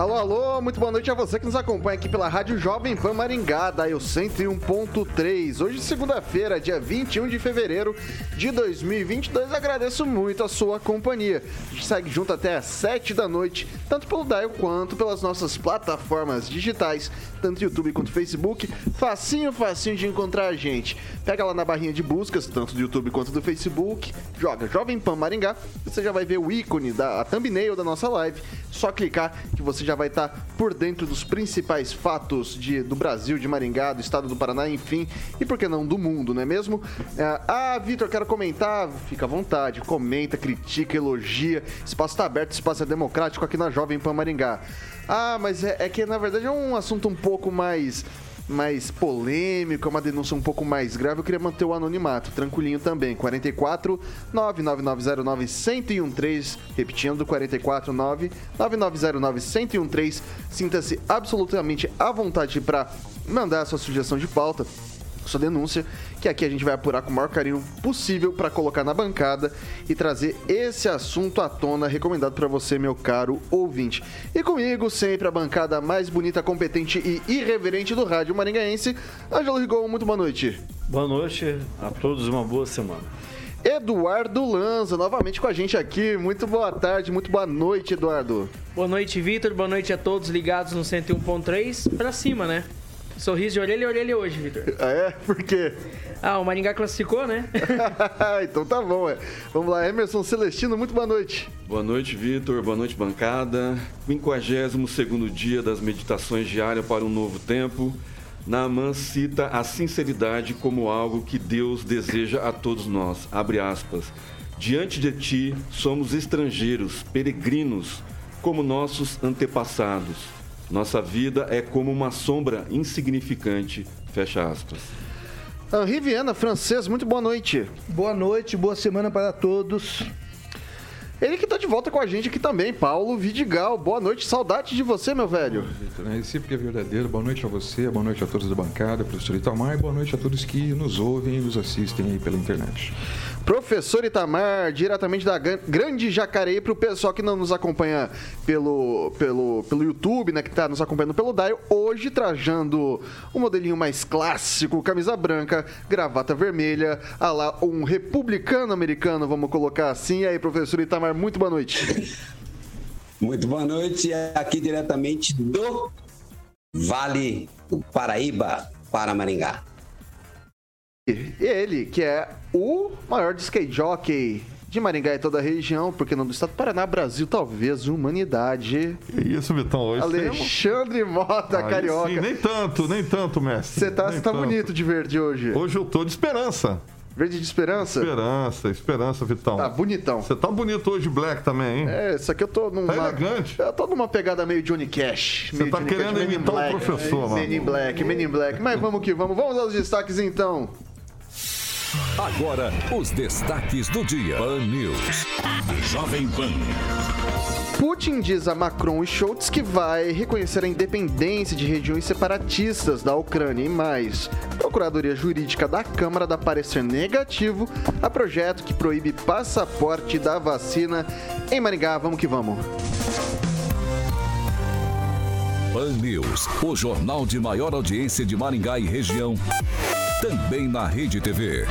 Alô, alô, muito boa noite a você que nos acompanha aqui pela Rádio Jovem Pan Maringá, da Eu 101.3. Hoje, segunda-feira, dia 21 de fevereiro de 2022. Agradeço muito a sua companhia. A gente segue junto até às 7 da noite, tanto pelo Dial quanto pelas nossas plataformas digitais, tanto YouTube quanto Facebook. Facinho, facinho de encontrar a gente. Pega lá na barrinha de buscas, tanto do YouTube quanto do Facebook, joga Jovem Pan Maringá, você já vai ver o ícone da a thumbnail da nossa live. Só clicar que você já vai estar por dentro dos principais fatos de, do Brasil, de Maringá, do estado do Paraná, enfim, e por que não do mundo, não é mesmo? É, ah, Vitor, quero comentar. Fica à vontade, comenta, critica, elogia. Espaço está aberto, espaço é democrático aqui na Jovem Pan Maringá. Ah, mas é, é que na verdade é um assunto um pouco mais mais polêmico, é uma denúncia um pouco mais grave, eu queria manter o anonimato, tranquilinho também. 44 99909 1013, repetindo 44 99909 1013. Sinta-se absolutamente à vontade para mandar a sua sugestão de pauta sua denúncia, que aqui a gente vai apurar com o maior carinho possível para colocar na bancada e trazer esse assunto à tona, recomendado para você, meu caro ouvinte. E comigo, sempre a bancada mais bonita, competente e irreverente do rádio maringaense, Ângelo Rigon, muito boa noite. Boa noite a todos, uma boa semana. Eduardo Lanza, novamente com a gente aqui. Muito boa tarde, muito boa noite, Eduardo. Boa noite, Vitor. Boa noite a todos ligados no 101.3. Pra cima, né? Sorriso de orelha a orelha hoje, Vitor. Ah, é? Por quê? Ah, o Maringá classificou, né? então tá bom, é. Vamos lá, Emerson Celestino, muito boa noite. Boa noite, Vitor. Boa noite, bancada. 52 dia das meditações diárias para um novo tempo. Naaman cita a sinceridade como algo que Deus deseja a todos nós. Abre aspas. Diante de ti somos estrangeiros, peregrinos, como nossos antepassados. Nossa vida é como uma sombra insignificante. Fecha aspas. Henri Viana, francês, muito boa noite. Boa noite, boa semana para todos. Ele que tá de volta com a gente aqui também, Paulo Vidigal. Boa noite, saudade de você, meu velho. É recíproco é verdadeiro. Boa noite a você, boa noite a todos da bancada, professor Itamar, e boa noite a todos que nos ouvem e nos assistem aí pela internet. Professor Itamar, diretamente da Grande Jacareí, para o pessoal que não nos acompanha pelo, pelo, pelo YouTube, né, que está nos acompanhando pelo Dial, hoje trajando um modelinho mais clássico, camisa branca, gravata vermelha, a lá um republicano americano, vamos colocar assim. E aí, professor Itamar, muito boa noite. Muito boa noite, aqui diretamente do Vale do Paraíba, para Maringá. Ele, que é o maior skate jockey de Maringá e toda a região, porque não do estado do Paraná, Brasil, talvez, humanidade. Que isso, Vitão, hoje Alexandre Mota, Aí carioca. Sim, nem tanto, nem tanto, mestre. Você tá, tá tanto. bonito de verde hoje. Hoje eu tô de esperança. Verde de esperança? Esperança, esperança, Vitão. Tá bonitão. Você tá bonito hoje, Black também, hein? É, isso aqui eu tô numa. Tá elegante. Eu tô numa pegada meio Johnny Cash. Você tá Johnny querendo Cash, imitar o Black. professor, mano. Men in Black, Men in Black. Mas vamos que vamos. Vamos aos destaques então. Agora, os destaques do dia. Pan News. Jovem Pan. Putin diz a Macron e Schultz que vai reconhecer a independência de regiões separatistas da Ucrânia e mais. Procuradoria Jurídica da Câmara dá parecer negativo a projeto que proíbe passaporte da vacina em Maringá. Vamos que vamos. Pan News, o jornal de maior audiência de Maringá e região. Também na Rede TV.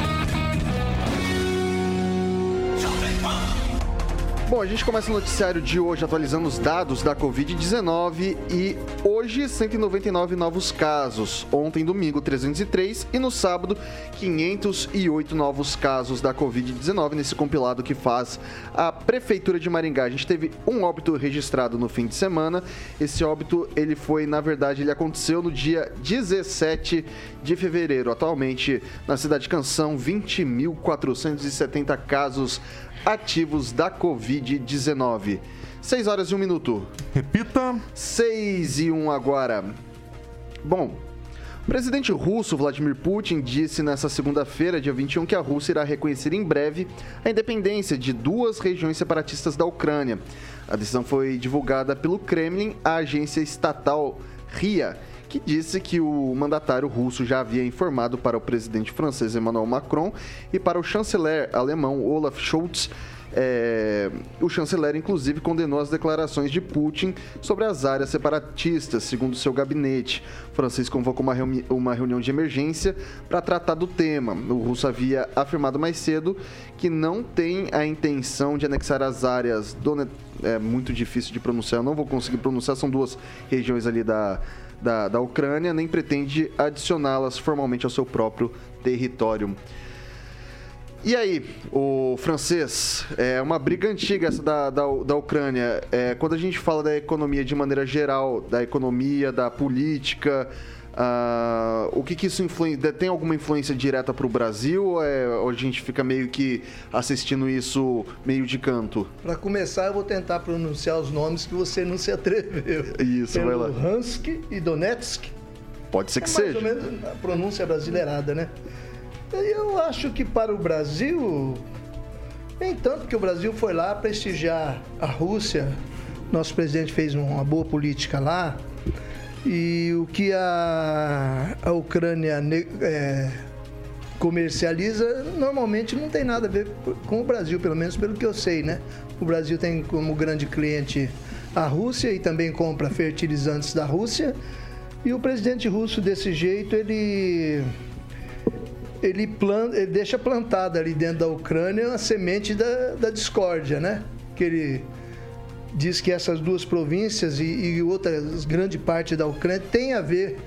Bom, a gente começa o noticiário de hoje atualizando os dados da Covid-19 e hoje 199 novos casos. Ontem, domingo, 303 e no sábado, 508 novos casos da Covid-19 nesse compilado que faz a Prefeitura de Maringá. A gente teve um óbito registrado no fim de semana. Esse óbito, ele foi, na verdade, ele aconteceu no dia 17 de fevereiro. Atualmente, na cidade de Canção, 20.470 casos ativos da Covid-19. 6 horas e 1 minuto. Repita. 6 e 1 agora. Bom, o presidente russo Vladimir Putin disse nesta segunda-feira, dia 21, que a Rússia irá reconhecer em breve a independência de duas regiões separatistas da Ucrânia. A decisão foi divulgada pelo Kremlin, a agência estatal RIA, que disse que o mandatário russo já havia informado para o presidente francês Emmanuel Macron e para o chanceler alemão Olaf Scholz é, o chanceler, inclusive, condenou as declarações de Putin sobre as áreas separatistas, segundo seu gabinete. O francês convocou uma, reuni uma reunião de emergência para tratar do tema. O russo havia afirmado mais cedo que não tem a intenção de anexar as áreas. Donet é muito difícil de pronunciar, eu não vou conseguir pronunciar, são duas regiões ali da, da, da Ucrânia, nem pretende adicioná-las formalmente ao seu próprio território. E aí, o francês, é uma briga antiga essa da, da, da Ucrânia. É, quando a gente fala da economia de maneira geral, da economia, da política, uh, o que, que isso influencia? Tem alguma influência direta para o Brasil ou, é, ou a gente fica meio que assistindo isso meio de canto? Para começar, eu vou tentar pronunciar os nomes que você não se atreveu. Isso, Pelo vai lá. Luhansk e Donetsk. Pode ser que é seja. Mais ou menos a pronúncia brasileirada, né? Eu acho que para o Brasil, nem tanto que o Brasil foi lá prestigiar a Rússia. Nosso presidente fez uma boa política lá. E o que a, a Ucrânia é, comercializa normalmente não tem nada a ver com o Brasil, pelo menos pelo que eu sei, né? O Brasil tem como grande cliente a Rússia e também compra fertilizantes da Rússia. E o presidente russo, desse jeito, ele ele, planta, ele deixa plantada ali dentro da Ucrânia a semente da, da discórdia, né? Que ele diz que essas duas províncias e, e outras grande parte da Ucrânia tem a ver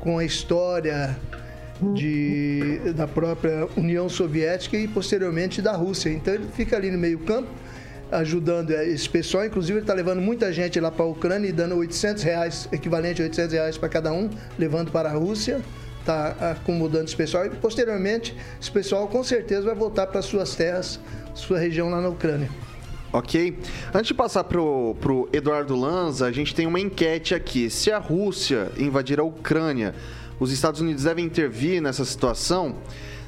com a história de, da própria União Soviética e posteriormente da Rússia. Então ele fica ali no meio campo ajudando esse pessoal. Inclusive ele está levando muita gente lá para a Ucrânia e dando 800 reais, equivalente a 800 reais para cada um, levando para a Rússia está acomodando esse pessoal e posteriormente esse pessoal com certeza vai voltar para suas terras, sua região lá na Ucrânia. Ok. Antes de passar pro, pro Eduardo Lanza, a gente tem uma enquete aqui. Se a Rússia invadir a Ucrânia, os Estados Unidos devem intervir nessa situação?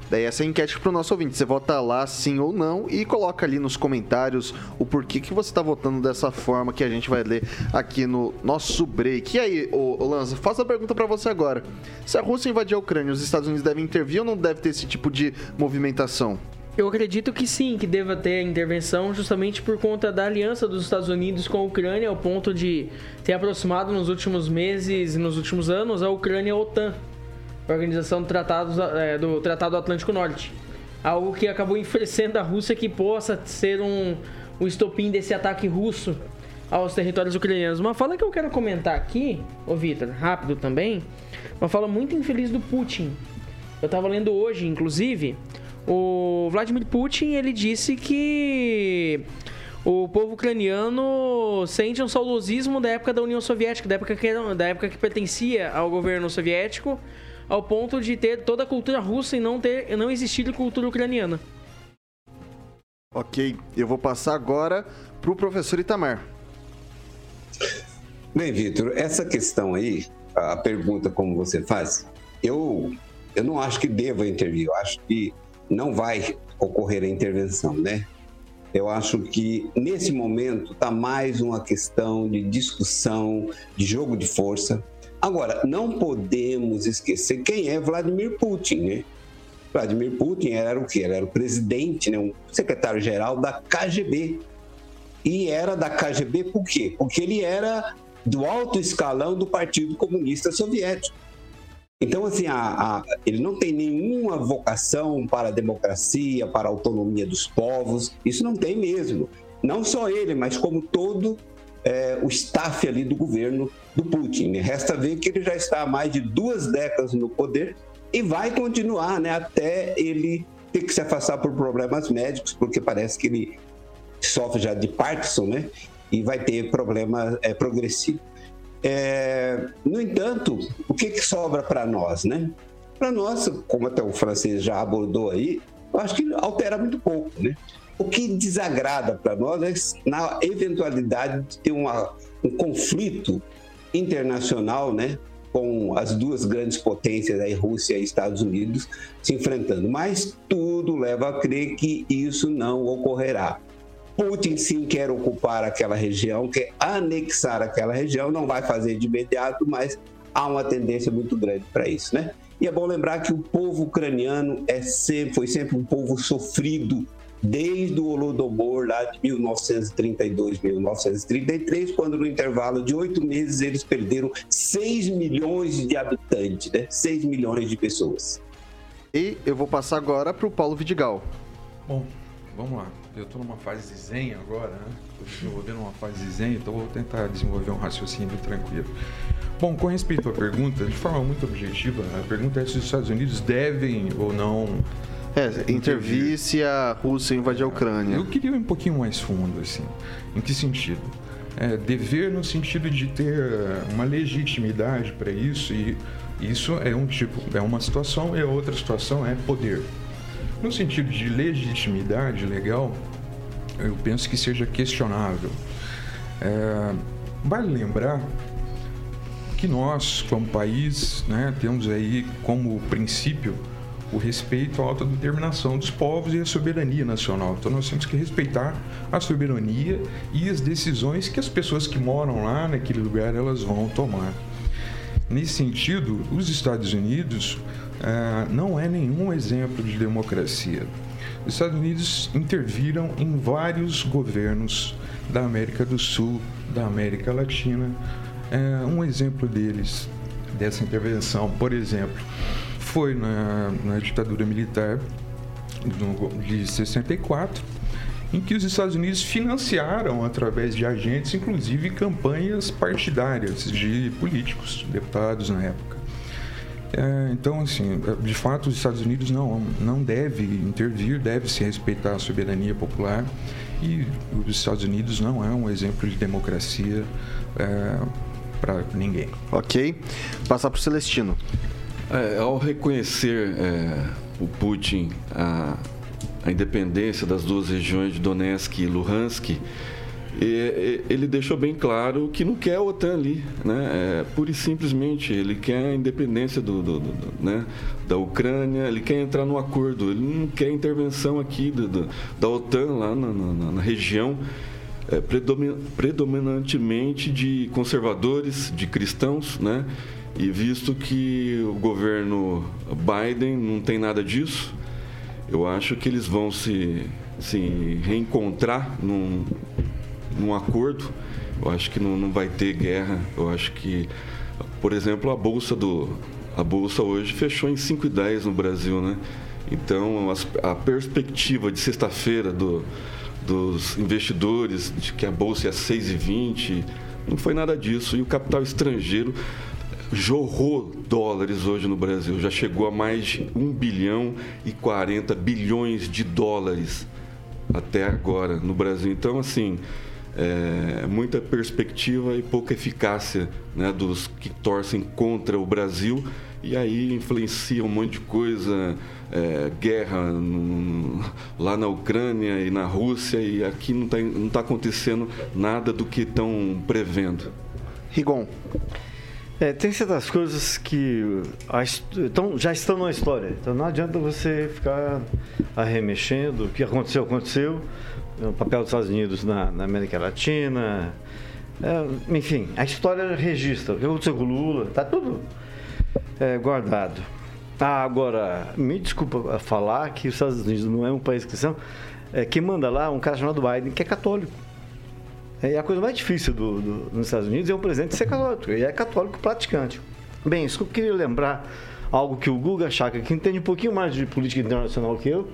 Daí essa é enquete para o nosso ouvinte. Você vota lá sim ou não e coloca ali nos comentários o porquê que você está votando dessa forma que a gente vai ler aqui no nosso break. E aí, ô, ô Lanza, faço a pergunta para você agora. Se a Rússia invadir a Ucrânia, os Estados Unidos devem intervir ou não deve ter esse tipo de movimentação? Eu acredito que sim, que deva ter intervenção justamente por conta da aliança dos Estados Unidos com a Ucrânia, ao ponto de ter aproximado nos últimos meses e nos últimos anos a Ucrânia à OTAN. Organização do Tratado, é, do Tratado Atlântico Norte. Algo que acabou enfurecendo a Rússia que possa ser um, um estopim desse ataque russo aos territórios ucranianos. Uma fala que eu quero comentar aqui, ô Vitor, rápido também, uma fala muito infeliz do Putin. Eu estava lendo hoje, inclusive, o Vladimir Putin, ele disse que o povo ucraniano sente um saudosismo da época da União Soviética, da época que, da época que pertencia ao governo soviético, ao ponto de ter toda a cultura russa e não ter não existir cultura ucraniana. Ok, eu vou passar agora para o professor Itamar. Bem, Vitor, essa questão aí, a pergunta como você faz, eu, eu não acho que deva intervir, eu acho que não vai ocorrer a intervenção, né? Eu acho que nesse momento está mais uma questão de discussão, de jogo de força. Agora, não podemos esquecer quem é Vladimir Putin, né? Vladimir Putin era o? Ele era o presidente, né? um secretário-geral da KGB. E era da KGB por quê? Porque ele era do alto escalão do Partido Comunista Soviético. Então, assim, a, a, ele não tem nenhuma vocação para a democracia, para a autonomia dos povos. Isso não tem mesmo. Não só ele, mas como todo é, o staff ali do governo do Putin. Resta ver que ele já está há mais de duas décadas no poder e vai continuar né, até ele ter que se afastar por problemas médicos, porque parece que ele sofre já de Parkinson, né? E vai ter problema é, progressivo. É, no entanto, o que, que sobra para nós, né? Para nós, como até o francês já abordou aí, eu acho que altera muito pouco, né? O que desagrada para nós é na eventualidade de ter uma, um conflito internacional, né, com as duas grandes potências, a Rússia e Estados Unidos, se enfrentando. Mas tudo leva a crer que isso não ocorrerá. Putin sim quer ocupar aquela região, quer anexar aquela região, não vai fazer de imediato, mas há uma tendência muito grande para isso, né? E é bom lembrar que o povo ucraniano é sempre, foi sempre um povo sofrido desde o Holodomor lá de 1932, 1933, quando no intervalo de oito meses eles perderam 6 milhões de habitantes, né? 6 milhões de pessoas. E eu vou passar agora para o Paulo Vidigal. Bom, vamos lá. Eu estou numa fase de zen agora, né? Estou desenvolvendo uma fase de zen, então vou tentar desenvolver um raciocínio tranquilo. Bom, com respeito à pergunta, de forma muito objetiva, a pergunta é se os Estados Unidos devem ou não é, intervir se a Rússia invadir a Ucrânia. Eu queria ir um pouquinho mais fundo, assim. Em que sentido? É, dever no sentido de ter uma legitimidade para isso e isso é um tipo, é uma situação e a outra situação é poder. No sentido de legitimidade legal, eu penso que seja questionável. É, vale lembrar que nós, como país, né, temos aí como princípio o respeito à autodeterminação dos povos e a soberania nacional. Então nós temos que respeitar a soberania e as decisões que as pessoas que moram lá naquele lugar elas vão tomar. Nesse sentido, os Estados Unidos ah, não é nenhum exemplo de democracia. Os Estados Unidos interviram em vários governos da América do Sul, da América Latina. É, um exemplo deles, dessa intervenção, por exemplo, foi na, na ditadura militar de 64, em que os Estados Unidos financiaram, através de agentes, inclusive campanhas partidárias de políticos, deputados na época. É, então, assim, de fato, os Estados Unidos não, não deve intervir, deve se respeitar a soberania popular e os Estados Unidos não é um exemplo de democracia é, para ninguém. Ok. Passar para o Celestino. É, ao reconhecer é, o Putin a, a, independência das duas regiões de Donetsk e Luhansk, ele deixou bem claro que não quer a OTAN ali, né? É, pura e simplesmente ele quer a independência do, do, do, né? da Ucrânia, ele quer entrar no acordo, ele não quer intervenção aqui do, da OTAN lá na, na, na região. É, predominantemente de conservadores, de cristãos, né? E visto que o governo Biden não tem nada disso, eu acho que eles vão se, se reencontrar num, num acordo. Eu acho que não, não vai ter guerra. Eu acho que, por exemplo, a bolsa do a bolsa hoje fechou em 5,10 no Brasil, né? Então, a, a perspectiva de sexta-feira do, dos investidores de que a bolsa é 6,20 não foi nada disso. E o capital estrangeiro jorrou dólares hoje no Brasil. Já chegou a mais de 1 bilhão e 40 bilhões de dólares até agora no Brasil. Então, assim, é, muita perspectiva e pouca eficácia né, dos que torcem contra o Brasil e aí influencia um monte de coisa, é, guerra no, lá na Ucrânia e na Rússia e aqui não está não tá acontecendo nada do que estão prevendo. Rigon. É, tem certas coisas que a, então, já estão na história. Então não adianta você ficar arremexendo. O que aconteceu, aconteceu. O papel dos Estados Unidos na, na América Latina. É, enfim, a história registra. O que aconteceu com o Lula, está tudo é, guardado. Ah, agora, me desculpa falar que os Estados Unidos não é um país cristão. É, quem manda lá é um cara chamado Biden, que é católico. É, a coisa mais difícil do, do, nos Estados Unidos é o presidente ser católico. E é católico praticante. Bem, isso que eu queria lembrar, algo que o Guga Chaka, que entende um pouquinho mais de política internacional que eu,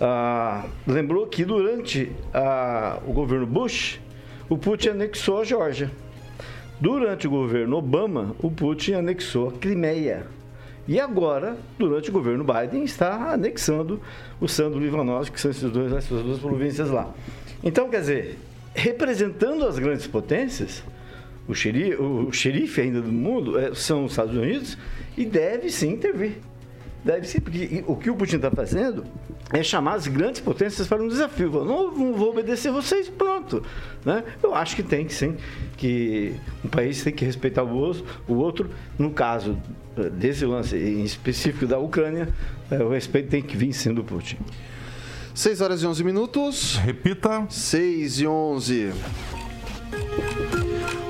ah, lembrou que durante ah, o governo Bush, o Putin anexou a Geórgia. Durante o governo Obama, o Putin anexou a Crimeia. E agora, durante o governo Biden, está anexando o Sandro Livanovski, que são esses dois, essas duas províncias lá. Então, quer dizer, representando as grandes potências, o xerife, o xerife ainda do mundo é, são os Estados Unidos e deve sim intervir. Deve ser, porque o que o Putin está fazendo é chamar as grandes potências para um desafio. Não, não vou obedecer vocês, pronto. Né? Eu acho que tem que sim, que um país tem que respeitar o outro, o outro. No caso eh, desse lance em específico da Ucrânia, eh, o respeito tem que vir sim do Putin. 6 horas e 11 minutos. Repita. 6 e 11.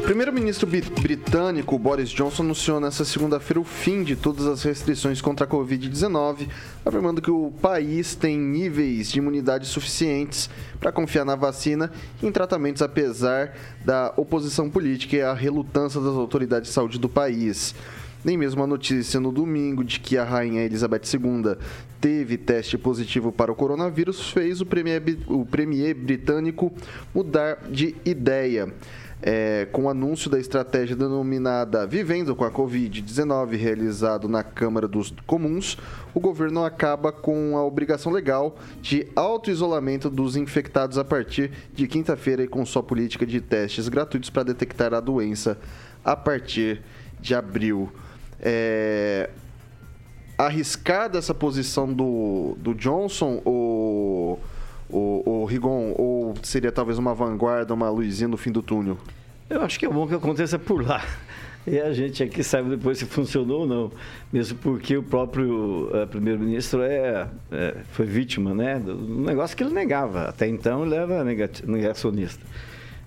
Primeiro-ministro britânico Boris Johnson anunciou nesta segunda-feira o fim de todas as restrições contra a Covid-19, afirmando que o país tem níveis de imunidade suficientes para confiar na vacina e em tratamentos, apesar da oposição política e a relutância das autoridades de saúde do país. Nem mesmo a notícia no domingo de que a rainha Elizabeth II teve teste positivo para o coronavírus fez o premier, o premier britânico mudar de ideia. É, com o anúncio da estratégia denominada Vivendo com a Covid-19, realizado na Câmara dos Comuns, o governo acaba com a obrigação legal de auto-isolamento dos infectados a partir de quinta-feira e com sua política de testes gratuitos para detectar a doença a partir de abril. É, arriscada essa posição do, do Johnson o Rigon ou seria talvez uma vanguarda, uma luzinha no fim do túnel? Eu acho que é bom que aconteça por lá. E a gente aqui sabe depois se funcionou ou não. Mesmo porque o próprio eh, primeiro-ministro é, é, foi vítima né, do negócio que ele negava. Até então ele era negacionista.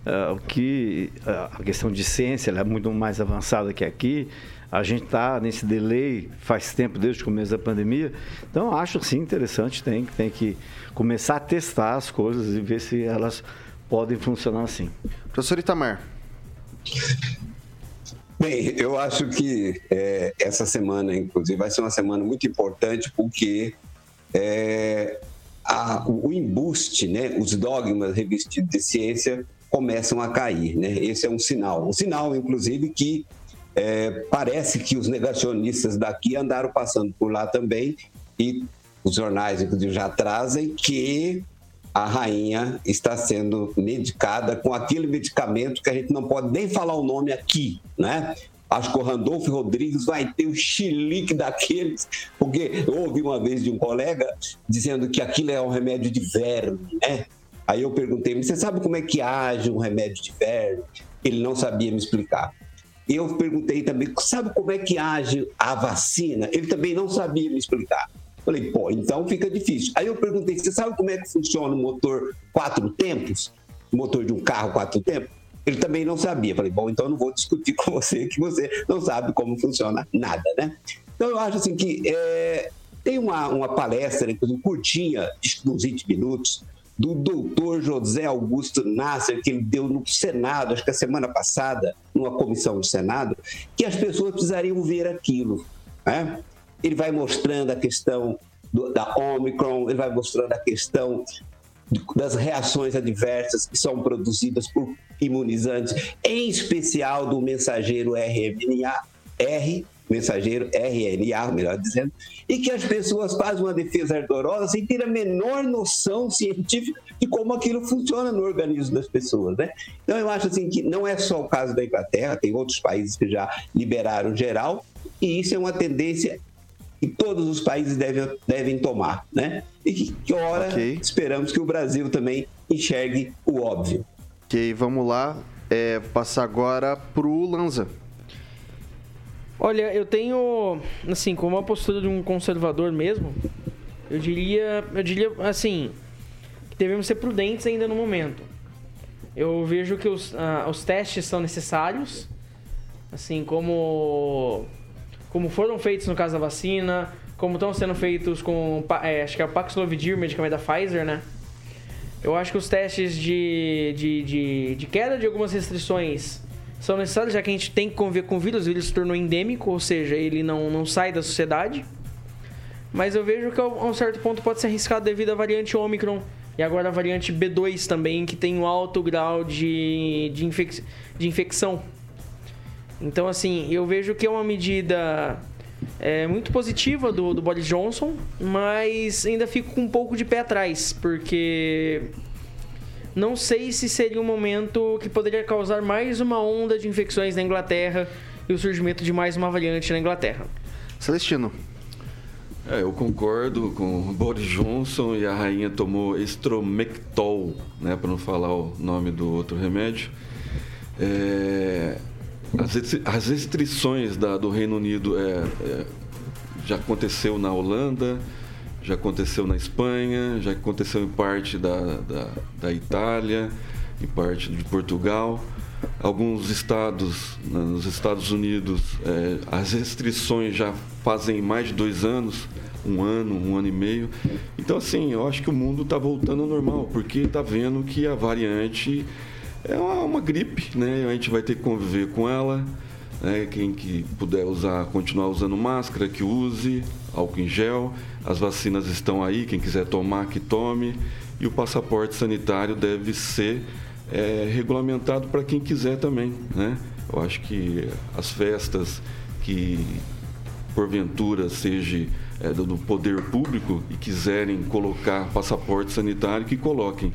Ah, o que ah, a questão de ciência é muito mais avançada que aqui. A gente está nesse delay faz tempo, desde o começo da pandemia. Então, eu acho sim interessante, tem, tem que começar a testar as coisas e ver se elas podem funcionar assim. Professor Itamar. Bem, eu acho que é, essa semana, inclusive, vai ser uma semana muito importante porque é, a- o embuste, né, os dogmas revestidos de ciência começam a cair. Né? Esse é um sinal. Um sinal, inclusive, que é, parece que os negacionistas daqui andaram passando por lá também e os jornais, inclusive, já trazem que a rainha está sendo medicada com aquele medicamento que a gente não pode nem falar o nome aqui, né? Acho que o Randolfo Rodrigues vai ter o chilique daqueles, porque eu ouvi uma vez de um colega dizendo que aquilo é um remédio de verme, né? Aí eu perguntei, você sabe como é que age um remédio de verme? Ele não sabia me explicar. Eu perguntei também, sabe como é que age a vacina? Ele também não sabia me explicar. Falei, pô, então fica difícil. Aí eu perguntei, você sabe como é que funciona o motor quatro tempos? O motor de um carro quatro tempos? Ele também não sabia. Falei, bom, então não vou discutir com você, que você não sabe como funciona nada, né? Então eu acho assim que é, tem uma, uma palestra, inclusive curtinha, de uns 20 minutos, do doutor José Augusto Nasser, que ele deu no Senado, acho que a semana passada, numa comissão do Senado, que as pessoas precisariam ver aquilo. Né? Ele vai mostrando a questão do- da Omicron, ele vai mostrando a questão das reações adversas que são produzidas por imunizantes, em especial do mensageiro RNA, R, mensageiro RNA, melhor dizendo, e que as pessoas fazem uma defesa ardorosa sem ter a menor noção científica de como aquilo funciona no organismo das pessoas, né? Então eu acho assim que não é só o caso da Inglaterra, tem outros países que já liberaram geral, e isso é uma tendência que todos os países devem, devem tomar, né? E que, que hora Ok. esperamos que o Brasil também enxergue o óbvio. Ok, vamos lá. É, passar agora pro Lanza. Olha, eu tenho, assim, como a postura de um conservador mesmo, eu diria, eu diria, assim, que devemos ser prudentes ainda no momento. Eu vejo que os, ah, os testes são necessários, assim, como, como foram feitos no caso da vacina, como estão sendo feitos com, é, acho que é o Paxlovid, o medicamento da Pfizer, né? Eu acho que os testes de, de, de, de queda de algumas restrições são necessários, já que a gente tem que conviver com o vírus, o vírus se tornou endêmico, ou seja, ele não, não sai da sociedade. Mas eu vejo que a um certo ponto pode ser arriscado devido à variante Omicron e agora a variante B2 também, que tem um alto grau de, de, infec de infecção. Então, assim, eu vejo que é uma medida é, muito positiva do, do Boris Johnson, mas ainda fico com um pouco de pé atrás, porque não sei se seria um momento que poderia causar mais uma onda de infecções na Inglaterra e o surgimento de mais uma variante na Inglaterra. Celestino. É, eu concordo com o Boris Johnson e a rainha tomou estromectol, né, para não falar o nome do outro remédio. É, as, restri- as restrições da- do Reino Unido é, é, já aconteceu na Holanda, já aconteceu na Espanha, já aconteceu em parte da, da, da Itália, em parte de Portugal. Alguns estados, né, nos Estados Unidos, é, as restrições já fazem mais de dois anos, um ano, um ano e meio. Então, assim, eu acho que o mundo está voltando ao normal, porque está vendo que a variante é uma, uma gripe, né? A gente vai ter que conviver com ela. Né? Quem que puder usar, continuar usando máscara, que use, álcool em gel. As vacinas estão aí, quem quiser tomar, que tome. E o passaporte sanitário deve ser é, regulamentado para quem quiser também, né? Eu acho que as festas que porventura seja é, do poder público e quiserem colocar passaporte sanitário, que coloquem.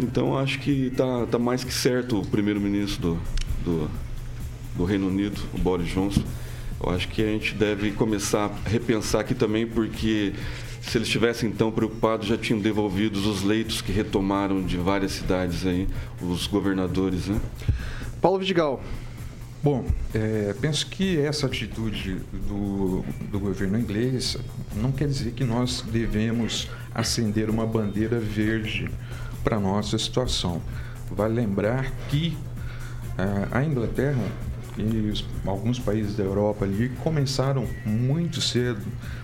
Então acho que está tá mais que certo o primeiro-ministro do, do, do Reino Unido, o Boris Johnson. Eu acho que a gente deve começar a repensar aqui também, porque se eles estivessem tão preocupados, já tinham devolvido os leitos que retomaram de várias cidades aí, os governadores, né? Paulo Vidigal. Bom, é, penso que essa atitude do, do governo inglês não quer dizer que nós devemos acender uma bandeira verde para a nossa situação. Vale lembrar que ah, a Inglaterra e os- alguns países da Europa ali começaram muito cedo.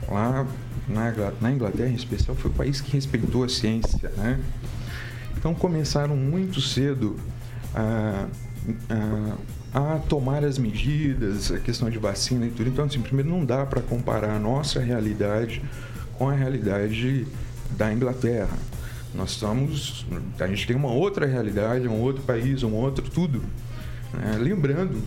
Lá na, na Inglaterra, em especial, foi o país que respeitou a ciência, né? Então começaram muito cedo a, a, a tomar as medidas, a questão de vacina e tudo. Então, assim, primeiro não dá para comparar a nossa realidade com a realidade da Inglaterra. Nós estamos, a gente tem uma outra realidade, um outro país, um outro tudo. né? Lembrando,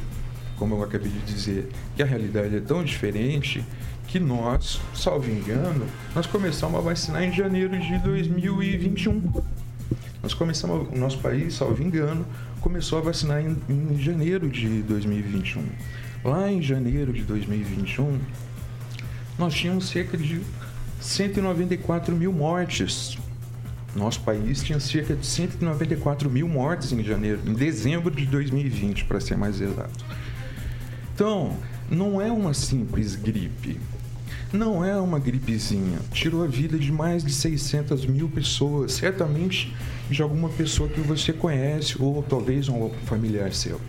como eu acabei de dizer, que a realidade é tão diferente que nós, salvo engano, nós começamos a vacinar em janeiro de 2021. Nós começamos, o nosso país, salvo engano, começou a vacinar em, em janeiro de 2021. Lá em janeiro de 2021, nós tínhamos cerca de 194 mil mortes. Nosso país tinha cerca de 194 mil mortes em janeiro, em dezembro de 2020, para ser mais exato. Então, não é uma simples gripe. Não é uma gripezinha. Tirou a vida de mais de 600 mil pessoas. Certamente de alguma pessoa que você conhece ou talvez um familiar seu.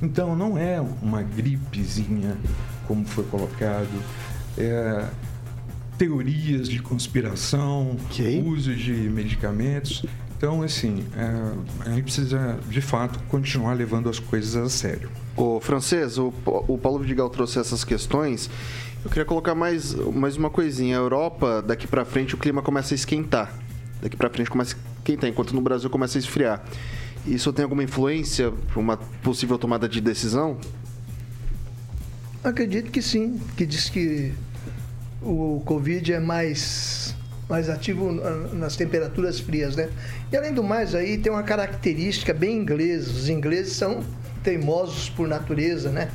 Então, não é uma gripezinha, como foi colocado. É, teorias de conspiração, uso de medicamentos. Então, assim, é, a gente precisa, de fato, continuar levando as coisas a sério. O francês, o, o Paulo Vidigal trouxe essas questões. Eu queria colocar mais, mais uma coisinha. A Europa, daqui pra frente, o clima começa a esquentar. Daqui pra frente começa a esquentar, enquanto no Brasil começa a esfriar. Isso tem alguma influência para uma possível tomada de decisão? Acredito que sim, que diz que o Covid é mais, mais ativo na- nas temperaturas frias, né? E além do mais, aí tem uma característica bem inglesa. Os ingleses são teimosos por natureza, né?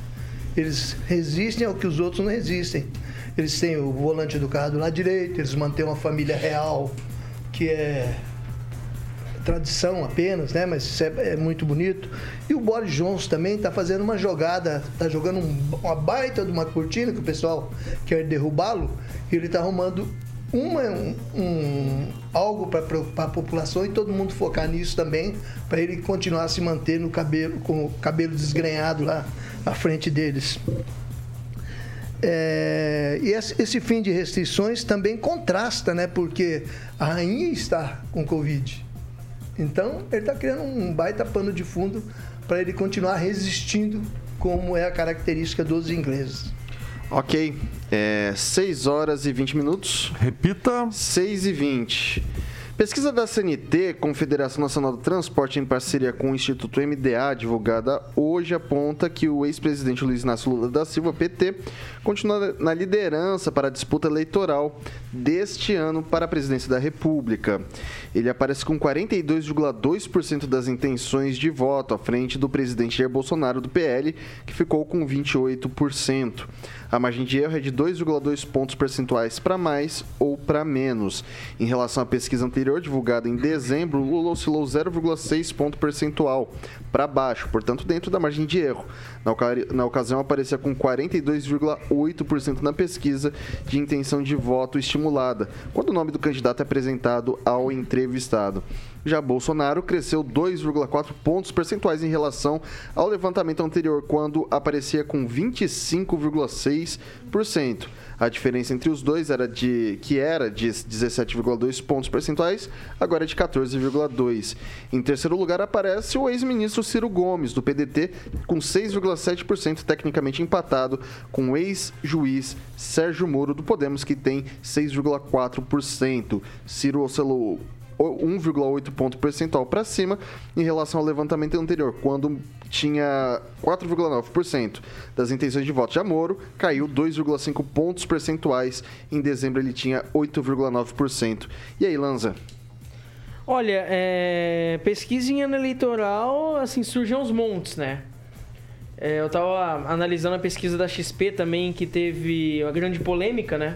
Eles resistem ao que os outros não resistem. Eles têm o volante do carro do lado direito, eles mantêm uma família real, que é tradição apenas, né? Mas isso é, é muito bonito. E o Boris Johnson também está fazendo uma jogada, está jogando um- uma baita de uma cortina que o pessoal quer derrubá-lo. E ele está arrumando uma, um, um- algo para preocupar a população e todo mundo focar nisso também, para ele continuar se manter no cabelo, com o cabelo desgrenhado lá à frente deles. É, e esse fim de restrições também contrasta, né? Porque a rainha está com Covid. Então, ele está criando um baita pano de fundo para ele continuar resistindo, como é a característica dos ingleses. Ok. É 6 horas e 20 minutos. Repita. 6 e 20. Pesquisa da CNT, Confederação Nacional do Transporte, em parceria com o Instituto MDA, divulgada hoje, aponta que o ex-presidente Luiz Inácio Lula da Silva, PT, continua na liderança para a disputa eleitoral deste ano para a presidência da República. Ele aparece com 42,2% das intenções de voto, à frente do presidente Jair Bolsonaro do PL, que ficou com 28%. A margem de erro é de 2,2 pontos percentuais para mais ou para menos. Em relação à pesquisa anterior, divulgada em dezembro, Lula oscilou 0,6 ponto percentual para baixo, portanto dentro da margem de erro. Na, na ocasião, aparecia com 42,8% na pesquisa de intenção de voto estimulada, quando o nome do candidato é apresentado ao entrevistado. Já Bolsonaro cresceu 2,4 pontos percentuais em relação ao levantamento anterior, quando aparecia com 25,6%. A diferença entre os dois era de que era de 17,2 pontos percentuais, agora é de 14,2. Em terceiro lugar aparece o ex-ministro Ciro Gomes do PDT com 6,7% tecnicamente empatado com o ex-juiz Sérgio Moro do Podemos que tem 6,4%. Ciro oscilou 1,8 ponto percentual para cima em relação ao levantamento anterior, quando tinha 4,9% das intenções de voto. Já Moro caiu 2,5 pontos percentuais. Em dezembro ele tinha 8,9%. E aí, Lanza? Olha, é, pesquisa em ano eleitoral, assim, surgem aos montes, né? É, eu tava analisando a pesquisa da XP também, que teve uma grande polêmica, né?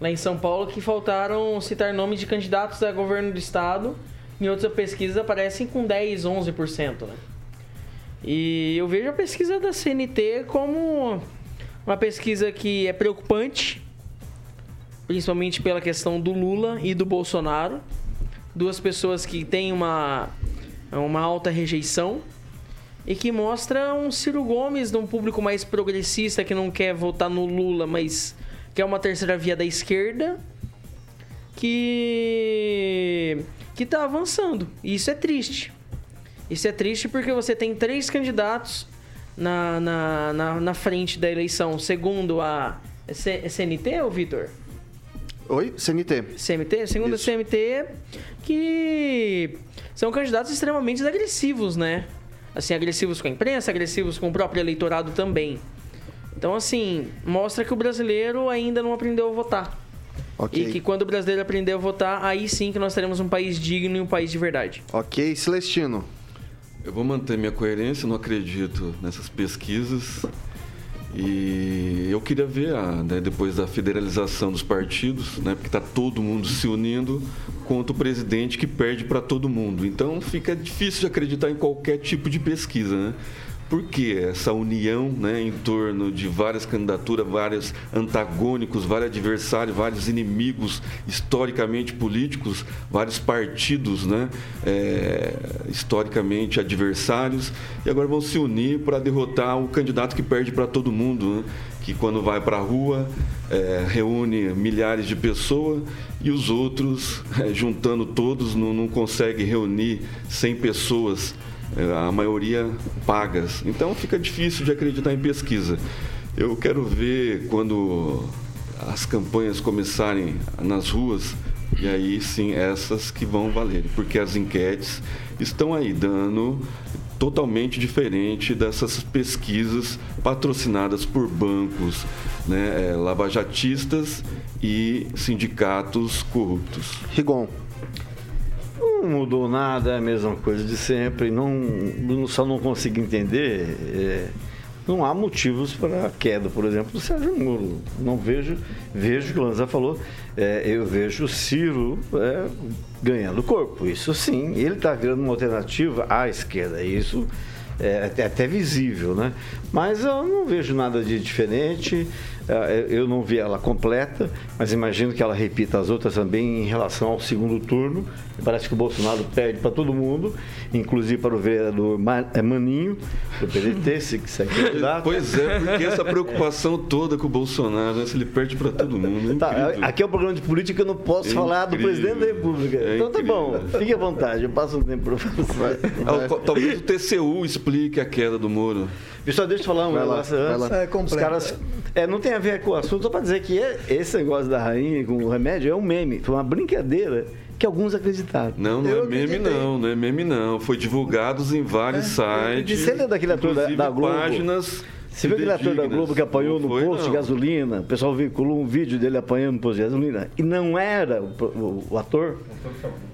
Lá em São Paulo, que faltaram citar nomes de candidatos a governo do estado. Em outras pesquisas aparecem com 10, 11%, né? E eu vejo a pesquisa da CNT como uma pesquisa que é preocupante, principalmente pela questão do Lula e do Bolsonaro duas pessoas que têm uma, uma alta rejeição e que mostra um Ciro Gomes de um público mais progressista que não quer votar no Lula, mas quer uma terceira via da esquerda que que tá avançando. E isso é triste. Isso é triste porque você tem três candidatos na, na, na, na frente da eleição, segundo a C- CNT, ou Vitor? Oi? CNT. CMT, segundo a CMT, que são candidatos extremamente agressivos, né? Assim, agressivos com a imprensa, agressivos com o próprio eleitorado também. Então, assim, mostra que o brasileiro ainda não aprendeu a votar. Ok. E que quando o brasileiro aprender a votar, aí sim que nós teremos um país digno e um país de verdade. Ok, Celestino. Eu vou manter minha coerência, não acredito nessas pesquisas. E eu queria ver, a, né, depois da federalização dos partidos, né, porque está todo mundo se unindo contra o presidente que perde para todo mundo. Então fica difícil de acreditar em qualquer tipo de pesquisa. Né? Por que essa união né, em torno de várias candidaturas, vários antagônicos, vários adversários, vários inimigos historicamente políticos, vários partidos né, é, historicamente adversários, e agora vão se unir para derrotar o candidato que perde para todo mundo, né, que quando vai para a rua é, reúne milhares de pessoas e os outros, é, juntando todos, não, não consegue reunir 100 pessoas a maioria pagas. Então fica difícil de acreditar em pesquisa. Eu quero ver quando as campanhas começarem nas ruas, e aí sim essas que vão valer, porque as enquetes estão aí dando totalmente diferente dessas pesquisas patrocinadas por bancos né, é, lavajatistas e sindicatos corruptos. Rigon. Não mudou nada, é a mesma coisa de sempre. Não, só não consigo entender. é, não há motivos para a queda, por exemplo, do Sérgio Moro. Não vejo, vejo que o Lanza falou, é, eu vejo o Ciro é, ganhando corpo. Isso sim, ele está criando uma alternativa à esquerda. Isso é até, até visível, né? Mas eu não vejo nada de diferente. É, Eu não vi ela completa, mas imagino que ela repita as outras também em relação ao segundo turno. Parece que o Bolsonaro perde para todo mundo, inclusive para o vereador é, Maninho, do PDT, se quiser candidato. Pois é, porque essa preocupação toda com o Bolsonaro, né, se ele perde para todo mundo. é Tá, aqui é um programa de política, eu não posso É falar do incrível. presidente da República. É então tá bom, fique à vontade, eu passo um tempo para você. O- Talvez o TCU explique a queda do Moro. Pessoal, deixa eu falar um Vai lá, negócio vai antes. lá. É, Os completa. caras. É, não tem a ver com o assunto, só para dizer que é- esse negócio da rainha com o remédio é um meme, foi uma brincadeira que alguns acreditaram. Não, não Eu é meme acreditei. não, não é meme não. Foi divulgados em vários sites. Você lembra daquele ator da- da Globo? páginas Você viu aquele ator da. Globo que apanhou no Não foi, posto de não. gasolina? O pessoal veiculou um vídeo dele apanhando no posto de gasolina. E não era o, o- o ator.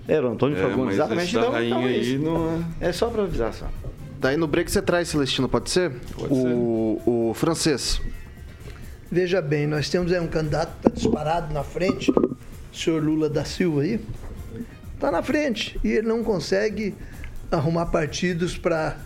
Era o Antônio É, Fagundes. Exatamente. da Então, rainha então é aí isso. não é... É só pra avisar só. Daí no break você traz, Celestino, pode ser? Pode o, o francês. Veja bem, nós temos aí um candidato que está disparado na frente, o senhor Lula da Silva aí. Está na frente e ele não consegue arrumar partidos para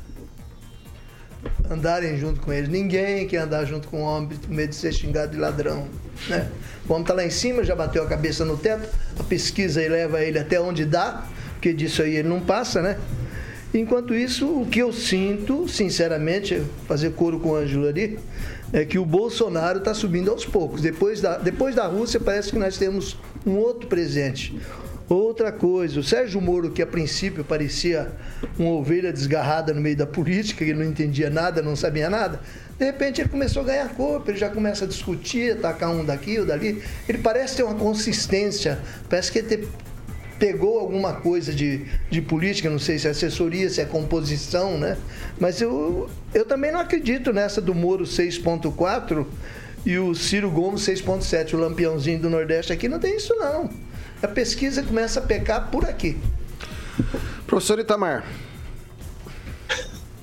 andarem junto com ele. Ninguém quer andar junto com o homem com medo de ser xingado de ladrão. Né? O homem está lá em cima, já bateu a cabeça no teto, a pesquisa aí leva ele até onde dá, porque disso aí ele não passa, né? Enquanto isso, o que eu sinto, sinceramente, fazer coro com o Ângelo ali, é que o Bolsonaro está subindo aos poucos. Depois da, depois da Rússia, parece que nós temos um outro presente. Outra coisa, o Sérgio Moro, que a princípio parecia uma ovelha desgarrada no meio da política, que não entendia nada, não sabia nada, de repente ele começou a ganhar corpo, ele já começa a discutir, atacar um daqui ou dali. Ele parece ter uma consistência, parece que ele pegou alguma coisa de, de política, não sei se é assessoria, se é composição, né? Mas eu, eu também não acredito nessa do Moro 6.4 e o Ciro Gomes 6.7, o lampiãozinho do Nordeste aqui, não tem isso não. A pesquisa começa a pecar por aqui. Professor Itamar.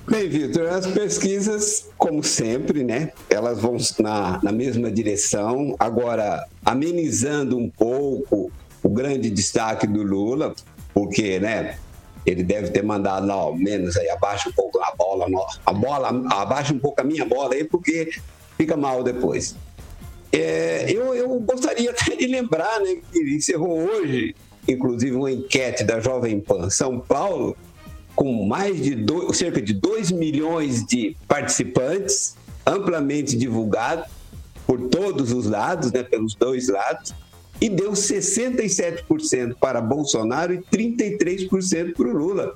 Bem, Vitor, as pesquisas, como sempre, né? Elas vão na, na mesma direção. Agora, amenizando um pouco o grande destaque do Lula, porque, né? Ele deve ter mandado, não, menos aí, abaixa um pouco a bola, não, a bola, abaixa um pouco a minha bola aí, porque fica mal depois. É, eu, eu gostaria até de lembrar, né, que encerrou hoje, inclusive, uma enquete da Jovem Pan São Paulo, com mais de dois, cerca de 2 milhões de participantes, amplamente divulgado por todos os lados, né, pelos dois lados, e deu 67% para Bolsonaro e 33% para o Lula.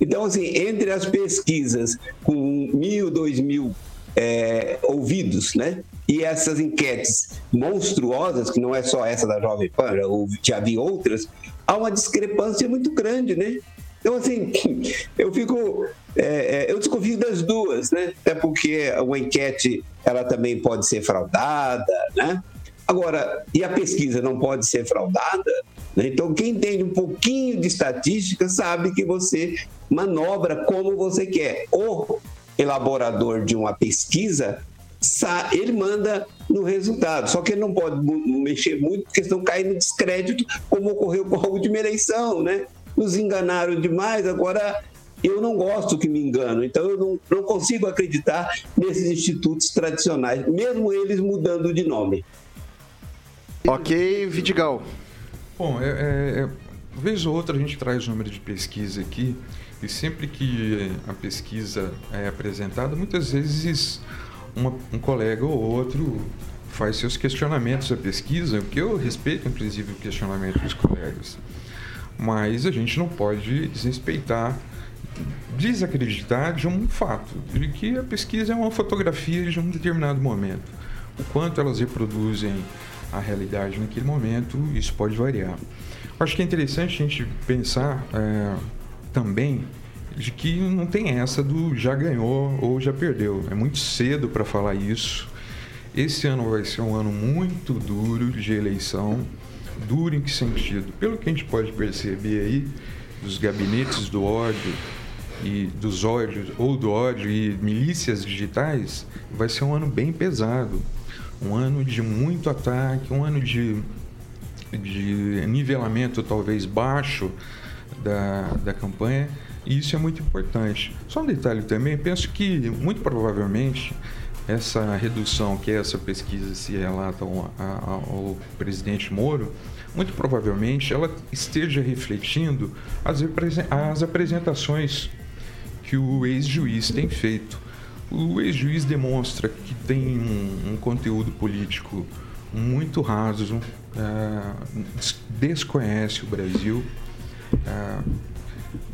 Então, assim, entre as pesquisas com mil, dois mil é, ouvidos, né? E essas enquetes monstruosas, que não é só essa da Jovem Pan, já vi outras, há uma discrepância muito grande, né? Então, assim, eu fico. é, é, eu desconfio das duas, né? Até porque uma enquete ela também pode ser fraudada, né? Agora, e a pesquisa não pode ser fraudada? né? Então, quem entende um pouquinho de estatística sabe que você manobra como você quer. O elaborador de uma pesquisa, sa- ele manda no resultado. Só que ele não pode mexer muito, porque senão cai no descrédito, como ocorreu com a última eleição, né? Nos enganaram demais, agora eu não gosto que me enganam, então eu não, não consigo acreditar nesses institutos tradicionais, mesmo eles mudando de nome. Ok, Vidigal. Bom, é, é, é, vez ou outra a gente traz número de pesquisa aqui e sempre que a pesquisa é apresentada, muitas vezes uma- um colega ou outro faz seus questionamentos à pesquisa, o que eu respeito, inclusive, o questionamento dos colegas. Mas a gente não pode desrespeitar, desacreditar de um fato, de que a pesquisa é uma fotografia de um determinado momento. O quanto elas reproduzem a realidade naquele momento, isso pode variar. Acho que é interessante a gente pensar é, também de que não tem essa do já ganhou ou já perdeu. É muito cedo para falar isso. Esse ano vai ser um ano muito duro de eleição. Duro em que sentido? Pelo que a gente pode perceber aí, dos gabinetes do ódio e dos ódios, ou do ódio e milícias digitais, vai ser um ano bem pesado. Um ano de muito ataque, um ano de, de nivelamento talvez baixo da, da campanha, e isso é muito importante. Só um detalhe também, penso que muito provavelmente essa redução que essa pesquisa se relata ao, ao, presidente Moro, muito provavelmente ela esteja refletindo as, as apresentações que o ex-juiz tem feito. O ex-juiz demonstra que tem um, um conteúdo político muito raso, des- desconhece o Brasil.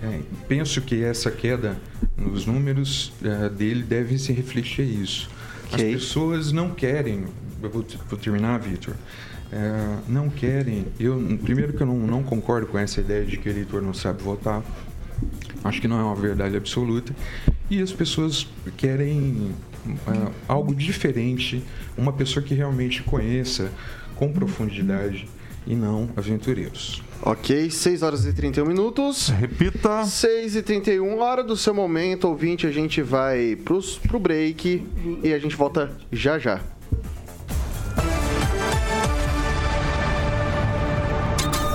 é, penso que essa queda nos números dele deve se refletir isso. Ok. As pessoas não querem, eu vou, vou terminar, Vitor, não querem. Eu, primeiro que eu não, não concordo com essa ideia de que o eleitor não sabe votar. Acho que não é uma verdade absoluta. E as pessoas querem uh, algo diferente, uma pessoa que realmente conheça com profundidade e não aventureiros. Ok, 6 horas e 31 minutos. Repita. 6 e 31, hora do seu momento, ouvinte. A gente vai pros, pro break e a gente volta já já.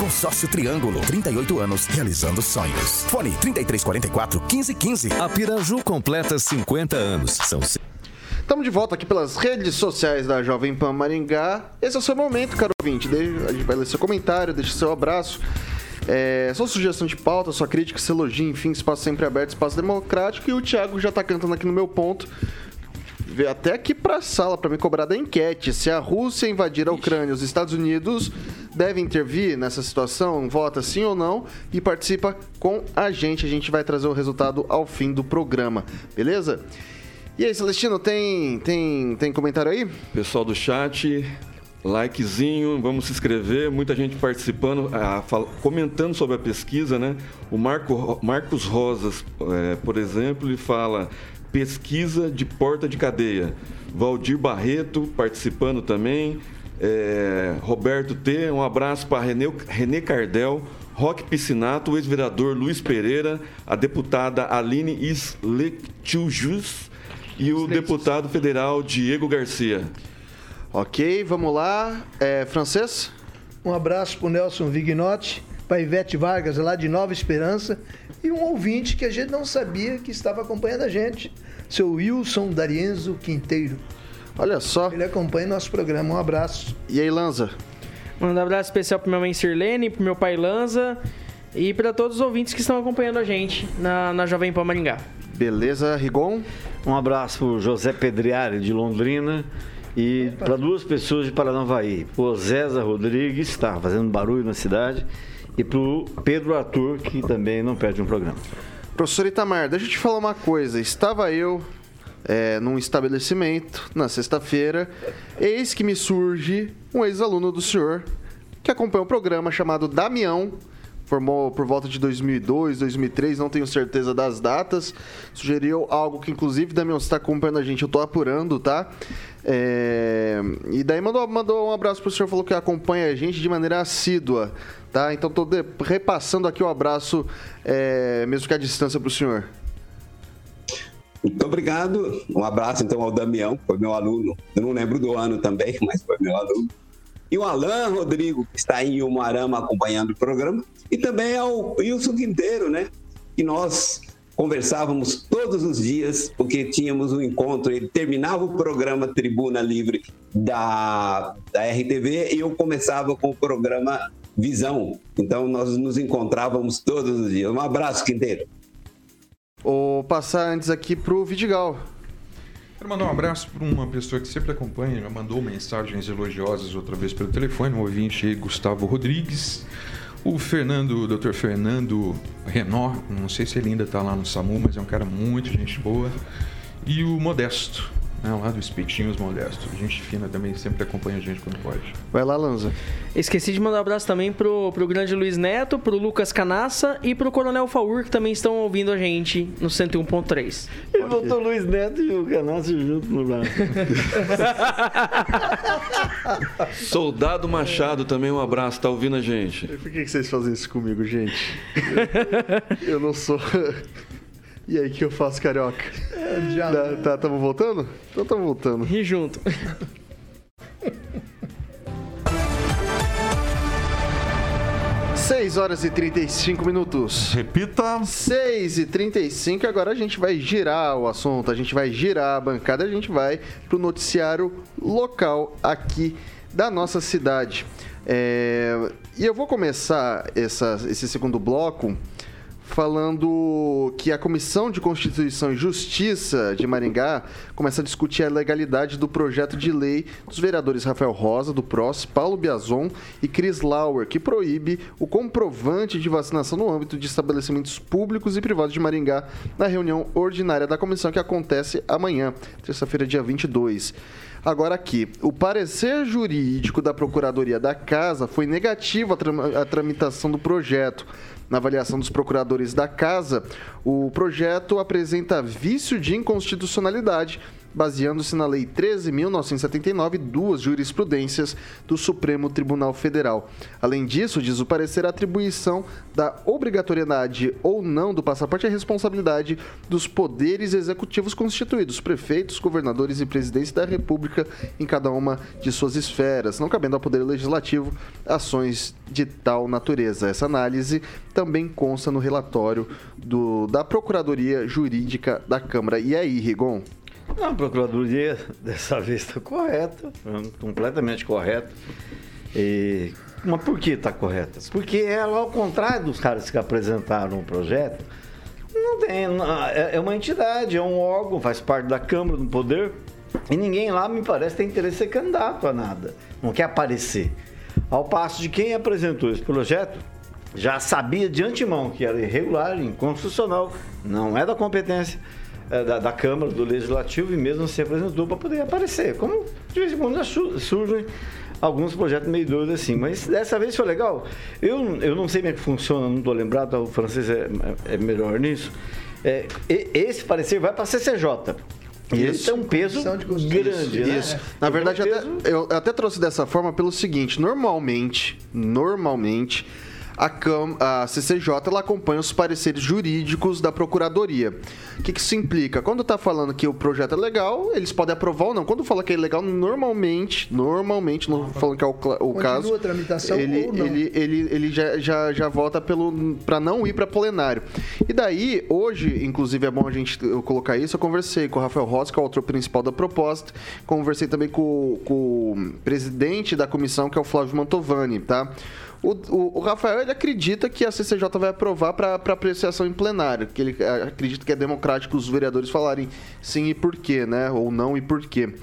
Consórcio Triângulo, 38 anos, realizando sonhos. Fone 3344 1515. A Piraju completa 50 anos. São Estamos de volta aqui pelas redes sociais da Jovem Pan Maringá. Esse é o seu momento, caro ouvinte. A gente vai ler seu comentário, deixe seu abraço. É, sua sugestão de pauta, sua crítica, seu elogio, enfim, espaço sempre aberto, espaço democrático. E o Thiago já tá cantando aqui no meu ponto. Veio até aqui pra sala para me cobrar da enquete. Se a Rússia invadir a Ucrânia, os Estados Unidos devem intervir nessa situação? Vota sim ou não e participa com a gente. A gente vai trazer o resultado ao fim do programa, beleza? E aí, Celestino, tem, tem, tem comentário aí? Pessoal do chat, likezinho, vamos se inscrever, muita gente participando, ah, fala, comentando sobre a pesquisa, né? O Marco, Marcos Rosas, é, por exemplo, ele fala pesquisa de porta de cadeia. Valdir Barreto participando também. É, Roberto T, um abraço para René, René Cardel, Roque Piscinato, o ex-vereador Luiz Pereira, a deputada Aline Isletjus e o deputado federal Diego Garcia. Ok, vamos lá. É, francês? Um abraço para o Nelson Vignotti, para Ivete Vargas, lá de Nova Esperança, e um ouvinte que a gente não sabia que estava acompanhando a gente, seu Wilson Darienzo Quinteiro. Olha só. Ele acompanha nosso programa. Um abraço. E aí, Lanza? Manda um abraço especial para minha mãe Sirlene, para meu pai Lanza e para todos os ouvintes que estão acompanhando a gente na, na Jovem Pan Maringá. Beleza, Rigon? Um abraço para José Pedriari, de Londrina. E para duas pessoas de Paranavaí. O Zéza Rodrigues, está fazendo barulho na cidade. E para o Pedro Arthur, que também não perde um programa. Professor Itamar, deixa eu te falar uma coisa. Estava eu é, num estabelecimento na sexta-feira, eis que me surge um ex-aluno do senhor que acompanha um programa chamado Damião, formou por volta de 2002, 2003, não tenho certeza das datas. Sugeriu algo que, inclusive, Damião, você está acompanhando a gente, eu estou apurando, tá? É... E daí mandou, mandou um abraço pro senhor, falou que acompanha a gente de maneira assídua, tá? Então estou repassando aqui o abraço, é... mesmo que à distância, pro senhor. Muito obrigado. Um abraço então ao Damião, que foi meu aluno. Eu não lembro do ano também, mas foi meu aluno. E o Alain Rodrigo, que está em Umarama acompanhando o programa. E também ao Wilson Quinteiro, né? Que nós conversávamos todos os dias, porque tínhamos um encontro. Ele terminava o programa Tribuna Livre da, da RTV e eu começava com o programa Visão. Então nós nos encontrávamos todos os dias. Um abraço, Quinteiro. Vou passar antes aqui pro Vidigal. Quero mandar um abraço para uma pessoa que sempre acompanha, já mandou mensagens elogiosas outra vez pelo telefone, um ouvinte Gustavo Rodrigues. O Fernando, o Dr. Fernando Renó, não sei se ele ainda está lá no SAMU, mas é um cara muito gente boa. E o Modesto, né, lá do Espetinhos Modesto. Gente fina também, sempre acompanha a gente quando pode. Vai lá, Lanza. Esqueci de mandar um abraço também pro, pro grande Luiz Neto, pro Lucas Canassa e pro Coronel Faur, que também estão ouvindo a gente no 101.3. Ele botou o Luiz Neto e o Canassa junto no braço. Soldado Machado também, um abraço, tá ouvindo a gente. Por que, que vocês fazem isso comigo, gente? Eu não sou. E aí, o que eu faço, carioca? É, já. Tá, tá, tamo voltando? Então tamo voltando. E junto. Seis horas e 35 minutos. Repita. 6 e 35 agora a gente vai girar o assunto, a gente vai girar a bancada, a gente vai pro noticiário local aqui da nossa cidade. É, e eu vou começar essa, esse segundo bloco falando que a Comissão de Constituição e Justiça de Maringá começa a discutir a legalidade do projeto de lei dos vereadores Rafael Rosa, do PROS, Paulo Biazon e Chris Lauer, que proíbe o comprovante de vacinação no âmbito de estabelecimentos públicos e privados de Maringá na reunião ordinária da comissão que acontece amanhã, terça-feira, dia 22. Agora aqui, o parecer jurídico da Procuradoria da Casa foi negativo à, à tramitação do projeto. Na avaliação dos procuradores da Casa, o projeto apresenta vício de inconstitucionalidade baseando-se na Lei 13.979 e duas jurisprudências do Supremo Tribunal Federal. Além disso, diz o parecer, a atribuição da obrigatoriedade ou não do passaporte é responsabilidade dos poderes executivos constituídos, prefeitos, governadores e presidentes da República em cada uma de suas esferas, não cabendo ao Poder Legislativo ações de tal natureza. Essa análise também consta no relatório do, da Procuradoria Jurídica da Câmara. E aí, Rigon? Não, a Procuradoria dessa vez está correta, completamente correta. E, mas por que está correta? Porque ela, ao contrário dos caras que apresentaram o projeto, não tem. É, é uma entidade, é um órgão, faz parte da Câmara do Poder. E ninguém lá, me parece, tem interesse em ser candidato a nada. Não quer aparecer. Ao passo de quem apresentou esse projeto já sabia de antemão que era irregular, inconstitucional, não é da competência é, da, da, Câmara, do Legislativo e mesmo se apresentou para poder aparecer. Como de vez em quando surgem alguns projetos meio doidos assim. Mas dessa vez foi legal. Eu, eu não sei como é que funciona, não estou lembrado, o francês é, é melhor nisso. É, esse parecer vai para a CCJ. E ele tem um peso grande, né? Isso. Na verdade, até, eu até trouxe dessa forma pelo seguinte: normalmente, normalmente a, CAM, a CCJ ela acompanha os pareceres jurídicos da Procuradoria. O que, que isso implica? Quando está falando que o projeto é legal, eles podem aprovar ou não. Quando fala que é legal, normalmente, normalmente, não falando que é o, o caso, a tramitação ele, ele, ele, ele já, já, já vota para não ir para plenário. E daí, hoje, inclusive é bom a gente eu colocar isso, eu conversei com o Rafael Rossi, que é o autor principal da proposta, conversei também com, com o presidente da comissão, que é o Flávio Mantovani, tá? O, o, o, Rafael ele acredita que a CCJ vai aprovar para apreciação em plenário, que ele eh, acredita que é democrático os vereadores falarem sim e por quê, né? Ou não e por quê.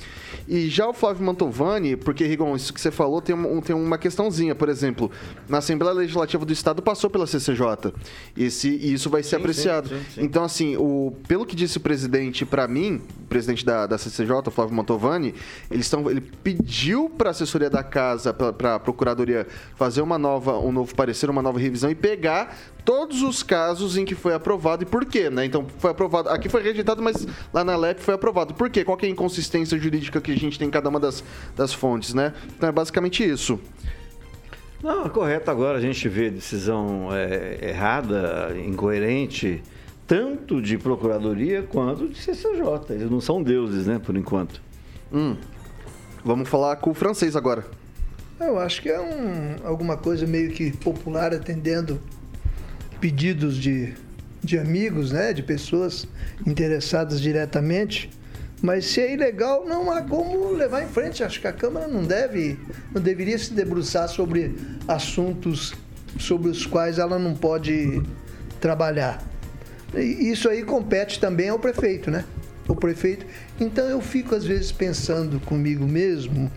E já o Flávio Mantovani, porque, Rigon, isso que você falou tem, um, tem uma questãozinha, por exemplo, na Assembleia Legislativa do Estado passou pela CCJ. Esse, e isso vai ser sim, apreciado. Sim, sim, então, assim, o, pelo que disse o presidente para mim, o presidente da, da CCJ, o Flávio Mantovani, eles estão, ele pediu para a assessoria da casa, para a Procuradoria, fazer uma nova, um novo parecer, uma nova revisão e pegar todos os casos em que foi aprovado e por quê, né? Então, foi aprovado. Aqui foi rejeitado, mas lá na LEP foi aprovado. Por quê? Qual é a inconsistência jurídica que a gente tem em cada uma das, das fontes, né? Então, é basicamente isso. Não, é correto agora a gente vê decisão é, errada, incoerente, tanto de procuradoria quanto de CCJ. Eles não são deuses, né, por enquanto. Hum. Vamos falar com o francês agora. Eu acho que é um, alguma coisa meio que popular atendendo pedidos de, de amigos, né, de pessoas interessadas diretamente. Mas se é ilegal, não há como levar em frente. Acho que a Câmara não deve, não deveria se debruçar sobre assuntos sobre os quais ela não pode trabalhar. E isso aí compete também ao prefeito, né? O prefeito. Então eu fico às vezes pensando comigo mesmo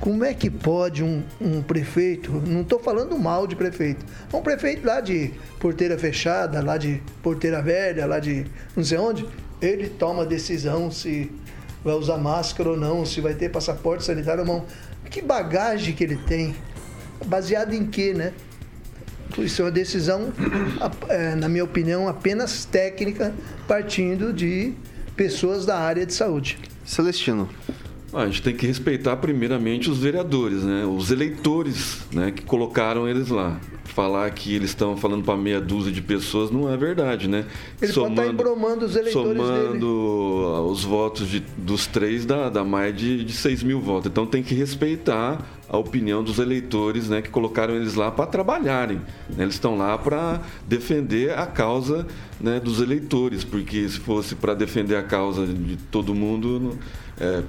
como é que pode um, um prefeito, não estou falando mal de prefeito, um prefeito lá de porteira fechada, lá de porteira velha, lá de não sei onde, ele toma decisão se vai usar máscara ou não, se vai ter passaporte sanitário ou não. Que bagagem que ele tem? Baseado em quê, né? Isso é uma decisão, é, na minha opinião, apenas técnica, partindo de pessoas da área de saúde. Celestino. A gente tem que respeitar primeiramente os vereadores, né? Os eleitores, né? Que colocaram eles lá. Falar que eles estão falando para meia dúzia de pessoas não é verdade, né? Ele somando, pode estar embromando os eleitores Somando dele. os votos de, dos três dá, dá mais de, de 6 mil votos. Então tem que respeitar a opinião dos eleitores, né? Que colocaram eles lá para trabalharem. Né? Eles estão lá para defender a causa né, dos eleitores, porque se fosse para defender a causa de todo mundo... É,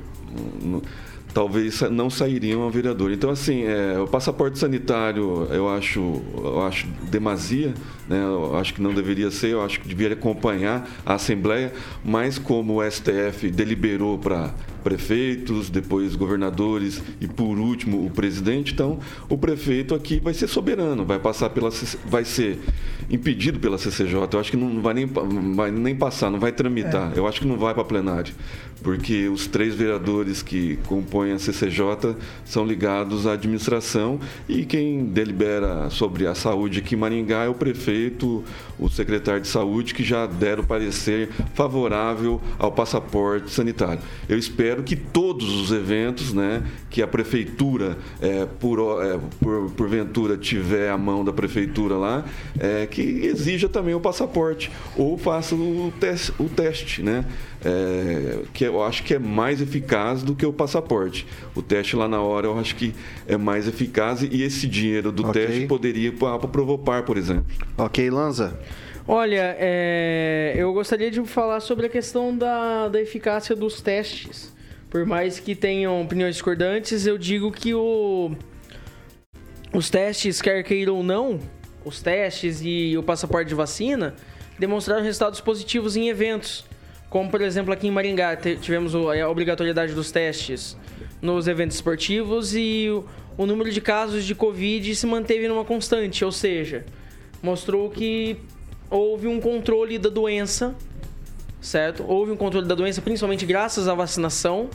talvez não sairiam ao vereador. Então, assim, é, o passaporte sanitário eu acho, eu acho demasia, né? eu acho que não deveria ser, eu acho que deveria acompanhar a Assembleia, mas como o STF deliberou para prefeitos, depois governadores e por último o presidente. Então, o prefeito aqui vai ser soberano, vai passar pela vai ser impedido pela CCJ. Eu acho que não vai nem, vai nem passar, não vai tramitar. É. Eu acho que não vai para plenário, porque os três vereadores que compõem a CCJ são ligados à administração e quem delibera sobre a saúde aqui em Maringá é o prefeito, o secretário de saúde que já deram parecer favorável ao passaporte sanitário. Eu espero espero que todos os eventos né, que a prefeitura, é, por, é, por, porventura, tiver a mão da prefeitura lá, é, que exija também o passaporte ou faça o, teste, o teste, né? É, que eu acho que é mais eficaz do que o passaporte. O teste lá na hora eu acho que é mais eficaz e esse dinheiro do okay. teste poderia ir para a Provopar, por exemplo. Ok, Lanza. Olha, é, eu gostaria de falar sobre a questão da, da eficácia dos testes. Por mais que tenham opiniões discordantes, eu digo que o, os testes, quer queiram ou não, os testes e o passaporte de vacina demonstraram resultados positivos em eventos. Como, por exemplo, aqui em Maringá, tivemos a obrigatoriedade dos testes nos eventos esportivos e o, o número de casos de Covid se manteve numa constante, ou seja, mostrou que houve um controle da doença, certo? Houve um controle da doença, principalmente graças à vacinação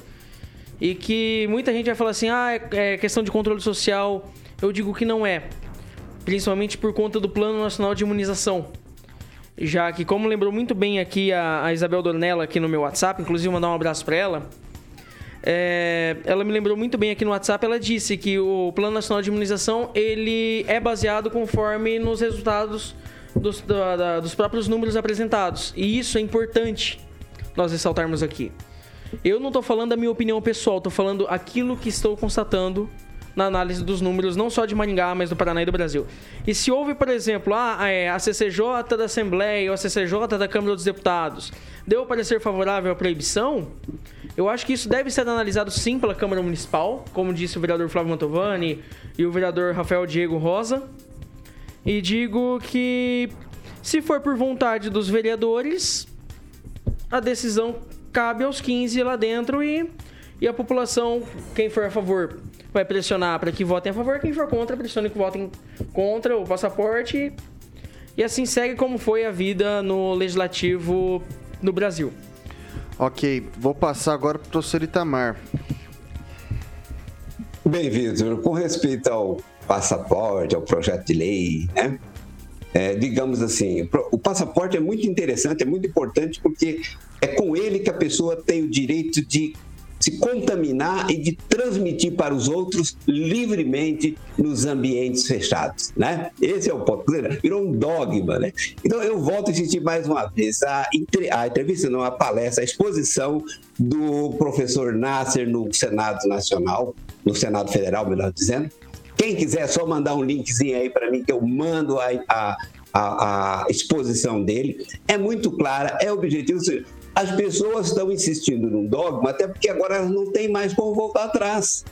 e que muita gente vai falar assim: ah, é, é questão de controle social. Eu digo que não é, principalmente por conta do Plano Nacional de Imunização. Já que, como lembrou muito bem aqui a, a Isabel Dornella aqui no meu WhatsApp, inclusive mandar um abraço para ela. É, ela me lembrou muito bem aqui no WhatsApp, ela disse que o Plano Nacional de Imunização ele é baseado conforme nos resultados dos, da, da, dos próprios números apresentados. E isso é importante nós ressaltarmos aqui. Eu não estou falando da minha opinião pessoal, estou falando aquilo que estou constatando na análise dos números, não só de Maringá, mas do Paraná e do Brasil. E se houve, por exemplo, a, é, a CCJ da Assembleia ou a CCJ da Câmara dos Deputados deu parecer favorável à proibição, eu acho que isso deve ser analisado sim pela Câmara Municipal, como disse o vereador Flávio Mantovani e o vereador Rafael Diego Rosa. E digo que, se for por vontade dos vereadores, a decisão cabe aos 15 lá dentro e, e a população, quem for a favor, vai pressionar para que votem a favor, quem for contra, pressione que votem contra o passaporte. E assim segue como foi a vida no legislativo no Brasil. Ok, vou passar agora para o professor Itamar. Bem, Vitor, com respeito ao passaporte, ao projeto de lei, né? É, digamos assim, o passaporte é muito interessante, é muito importante porque é com ele que a pessoa tem o direito de se contaminar e de transmitir para os outros livremente nos ambientes fechados, né? Esse é o ponto. Virou um dogma, né? Então eu volto a insistir mais uma vez a, a entrevista, não a palestra, a exposição do professor Nasser no Senado Nacional, no Senado Federal, melhor dizendo. Quem quiser, é só mandar um linkzinho aí para mim que eu mando a, a, a, a exposição dele. É muito clara, é objetivo as pessoas estão insistindo num dogma, até porque agora elas não têm mais como voltar atrás.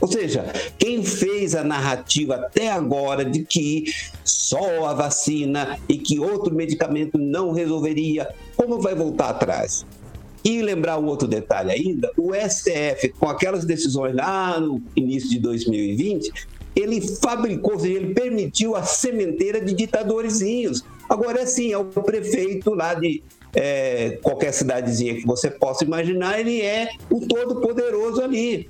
Ou seja, quem fez a narrativa até agora de que só a vacina e que outro medicamento não resolveria, como vai voltar atrás? E lembrar um outro detalhe ainda: o STF, com aquelas decisões lá no início de 2020, ele fabricou, ou seja, ele permitiu a sementeira de ditadorzinhos. Agora, é sim, é o prefeito lá de é, qualquer cidadezinha que você possa imaginar, ele é o todo-poderoso ali.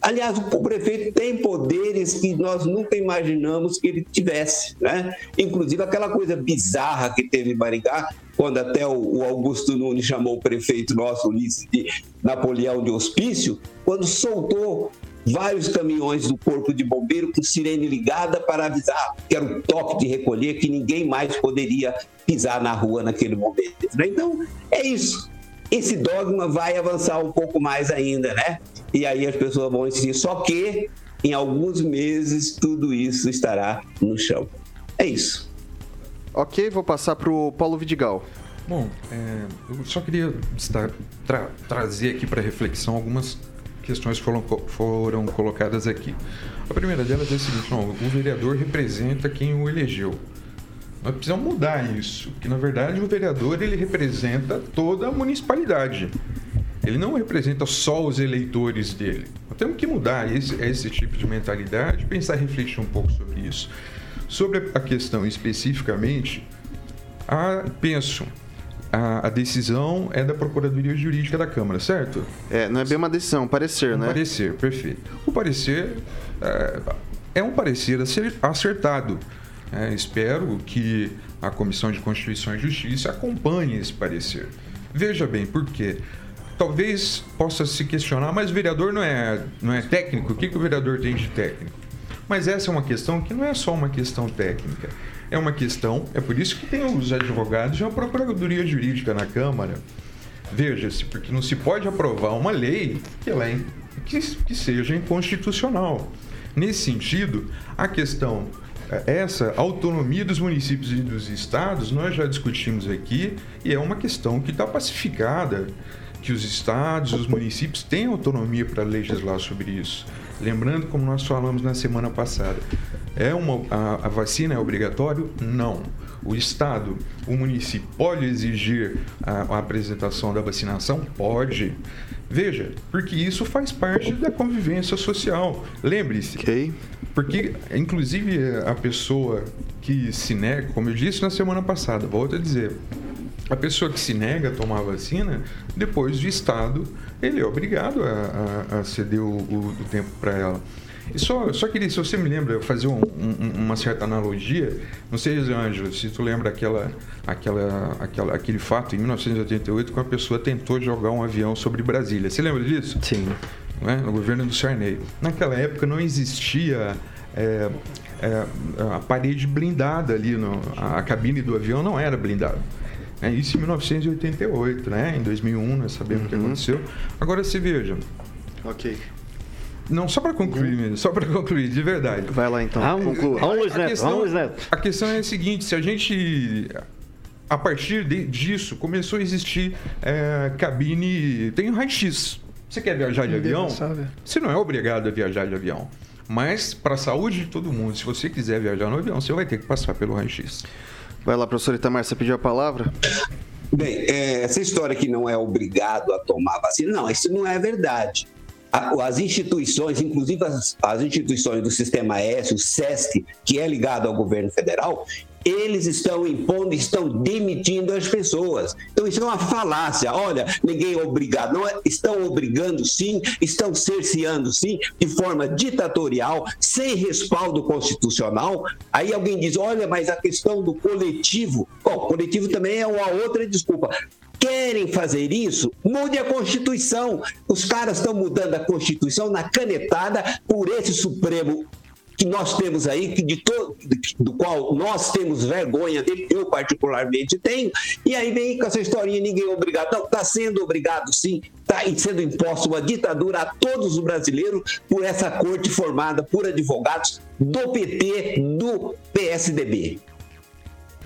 Aliás, o prefeito tem poderes que nós nunca imaginamos que ele tivesse, né? Inclusive aquela coisa bizarra que teve em Maringá, quando até o Augusto Nunes chamou o prefeito nosso, Ulisses, de Napoleão de Hospício, quando soltou vários caminhões do Corpo de Bombeiro com sirene ligada para avisar que era um toque de recolher, que ninguém mais poderia pisar na rua naquele momento. Né? Então, é isso. Esse dogma vai avançar um pouco mais ainda, né? E aí as pessoas vão insistir. Só que, em alguns meses, tudo isso estará no chão. É isso. Ok, vou passar para o Paulo Vidigal. Bom, é, eu só queria tra trazer aqui para reflexão algumas questões foram, foram colocadas aqui. A primeira delas é a seguinte: não, o vereador representa quem o elegeu. Nós precisamos mudar isso, porque na verdade o vereador ele representa toda a municipalidade. Ele não representa só os eleitores dele. Nós temos que mudar esse, esse tipo de mentalidade, pensar e refletir um pouco sobre isso. Sobre a questão especificamente, a, penso, a, a decisão é da Procuradoria Jurídica da Câmara, certo? É, não é bem uma decisão, é um parecer, Um né? parecer, perfeito. O parecer é, é um parecer acer- acertado. É, espero que a Comissão de Constituição e Justiça acompanhe esse parecer. Veja bem, por quê? Talvez possa se questionar, mas o vereador não é, não é técnico? O que, que o vereador tem de técnico? Mas essa é uma questão que não é só uma questão técnica. É uma questão, é por isso que tem os advogados e a Procuradoria Jurídica na Câmara. Veja-se, porque não se pode aprovar uma lei que, ela é, que, que seja inconstitucional. Nesse sentido, a questão, eh, essa autonomia dos municípios e dos estados, nós já discutimos aqui e é uma questão que está pacificada, que os estados, os municípios têm autonomia para legislar sobre isso. Lembrando, como nós falamos na semana passada, é uma, a, a vacina é obrigatório? Não. O Estado, o município pode exigir a, a apresentação da vacinação? Pode. Veja, porque isso faz parte da convivência social. Lembre-se. Porque, inclusive, a pessoa que se nega, como eu disse na semana passada, volto a dizer, a pessoa que se nega a tomar a vacina, depois do Estado, ele é obrigado a, a- a ceder o, o- o tempo para ela. E só, só queria, se você me lembra, fazer um- um- uma certa analogia, não sei, Ângelo, se tu lembra aquela, aquela, aquela, aquele fato em 1988 que uma pessoa tentou jogar um avião sobre Brasília. Você lembra disso? Sim. No governo do Sarney. Naquela época não existia é, é, a parede blindada ali, no, a, a cabine do avião não era blindada. É, isso em 1988, né? Em 2001, nós sabemos o que aconteceu. Agora se veja. Ok. Não, só para concluir mesmo, só para concluir, de verdade. Vai lá então, Vamos- conclua. vamos, Luiz A Neto, questão- vamos, Neto. A questão é a seguinte: se a gente. A partir de- disso, começou a existir é, cabine. Tem o raio-x. Você quer viajar de avião? Você não é obrigado a viajar de avião. Mas, para a saúde de todo mundo, se você quiser viajar no avião, você vai ter que passar pelo raio-x. Vai lá, professor Itamar, você pediu a palavra? Bem, é, essa história que não é obrigado a tomar vacina, não, isso não é verdade. As instituições, inclusive as, as instituições do Sistema S, o SESC, que é ligado ao governo federal, eles estão impondo, estão demitindo as pessoas. Então isso é uma falácia. Olha, ninguém é obrigado. Não é- estão obrigando sim, estão cerceando sim, de forma ditatorial, sem respaldo constitucional. Aí alguém diz, olha, mas a questão do coletivo, Bom, coletivo também é uma outra desculpa. Querem fazer isso? Mude a Constituição. Os caras estão mudando a Constituição na canetada por esse Supremo que nós temos aí, que de to- do qual nós temos vergonha eu particularmente tenho, e aí vem com essa historinha, ninguém é obrigado. Não, está sendo obrigado sim, está sendo imposta uma ditadura a todos os brasileiros por essa corte formada por advogados do PT, do PSDB.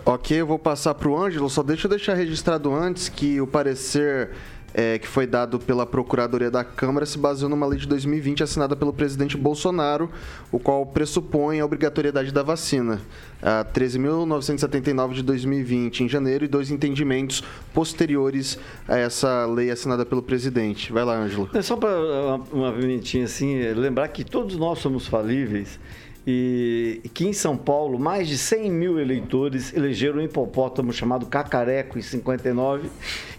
Ok, eu vou passar para o Ângelo, só deixa eu deixar registrado antes que o parecer é, que foi dado pela Procuradoria da Câmara se baseou numa lei de 2020 assinada pelo presidente Bolsonaro, o qual pressupõe a obrigatoriedade da vacina. A 13.979 de 2020, em janeiro, e dois entendimentos posteriores a essa lei assinada pelo presidente. Vai lá, Ângelo. É só para uma, uma pimentinha assim, é, lembrar que todos nós somos falíveis e que em São Paulo mais de 100 mil eleitores elegeram um hipopótamo chamado Cacareco em 59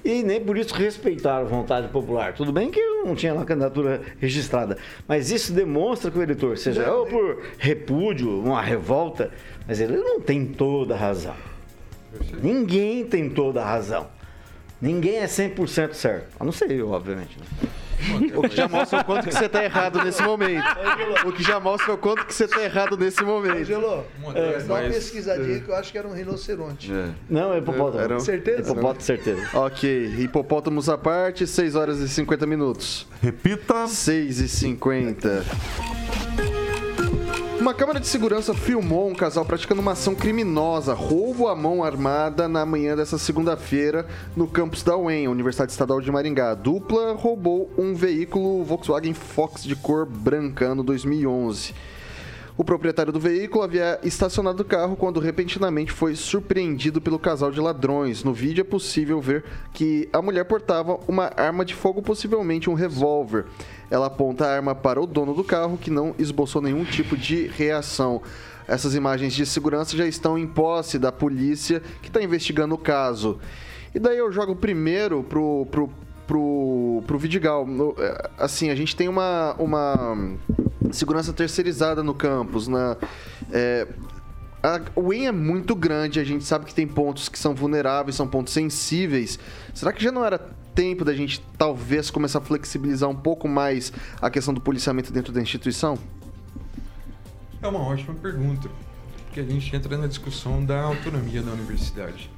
e nem por isso respeitaram a vontade popular. Tudo bem que não tinha lá candidatura registrada, mas isso demonstra que o eleitor, seja ou por repúdio, uma revolta, mas ele não tem toda a razão. Ninguém tem toda a razão. Ninguém é 100% certo. A não ser eu, obviamente. né? O que já mostra o quanto que você tá errado nesse momento. O que já mostra o quanto que você tá errado nesse momento. Angelo, é, dá uma Mas- pesquisadinha que eu acho que era um rinoceronte. Não, é hipopótamo. Era- Certeza? Hipopótamo, certeza. Ok, hipopótamos à parte, 6 horas e 50 minutos. Repita. 6 e 50. Uma câmera de segurança filmou um casal praticando uma ação criminosa, roubo à mão armada, na manhã dessa segunda-feira, no campus da UEM, Universidade Estadual de Maringá. A dupla roubou um veículo Volkswagen Fox de cor branca, ano 2011. O proprietário do veículo havia estacionado o carro quando repentinamente foi surpreendido pelo casal de ladrões. No vídeo é possível ver que a mulher portava uma arma de fogo, possivelmente um revólver. Ela aponta a arma para o dono do carro, que não esboçou nenhum tipo de reação. Essas imagens de segurança já estão em posse da polícia que está investigando o caso. E daí eu jogo primeiro pro, pro, pro, pro Vidigal. É, Assim, a gente tem uma, uma segurança terceirizada no campus. Na, é, a UEM é muito grande, a gente sabe que tem pontos que são vulneráveis, são pontos sensíveis. Será que já não era tempo da gente talvez começar a flexibilizar um pouco mais a questão do policiamento dentro da instituição? É uma ótima pergunta, porque a gente entra na discussão da autonomia da universidade.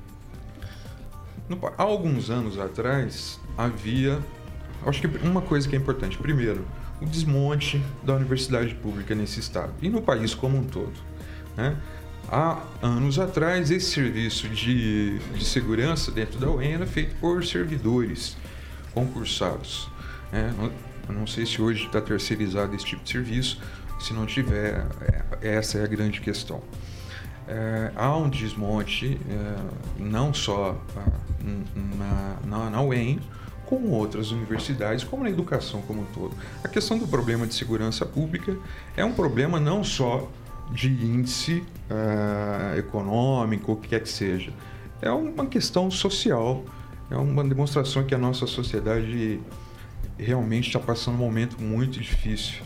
No há alguns anos atrás, havia. Acho que uma coisa que é importante. Primeiro, o desmonte da universidade pública nesse estado e no país como um todo. né? Há anos atrás, esse serviço de, de segurança dentro da UEM era feito por servidores concursados. né? Eu não sei se hoje está terceirizado esse tipo de serviço. Se não tiver, é- essa é a grande questão. É, há um desmonte, é, não só ah, na, na, na UEM, como outras universidades, como na educação como um todo. A questão do problema de segurança pública é um problema não só de índice ah, econômico, o que quer que seja. É uma questão social, é uma demonstração que a nossa sociedade realmente está passando um momento muito difícil.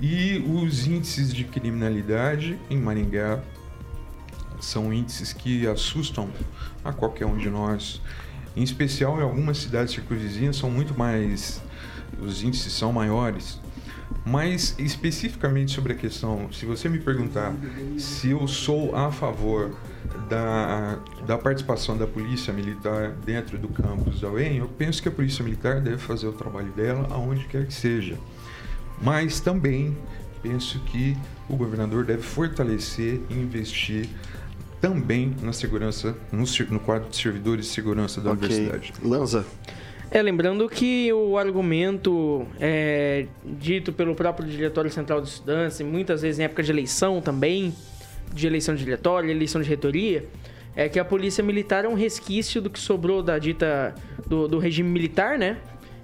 E os índices de criminalidade em Maringá são índices que assustam a qualquer um de nós. Em especial em algumas cidades circunvizinhas são muito mais. os índices são maiores. Mas especificamente sobre a questão, se você me perguntar se eu sou a favor da, da participação da polícia militar dentro do campus da UEM, eu penso que a polícia militar deve fazer o trabalho dela aonde quer que seja. Mas também penso que o governador deve fortalecer e investir também na segurança, no, no quadro de servidores de segurança da universidade. Lanza. É, lembrando que o argumento é, dito pelo próprio Diretório Central de Estudantes, muitas vezes em época de eleição também, de eleição de diretório, eleição de reitoria, é que a polícia militar é um resquício do que sobrou da dita do, do regime militar, né?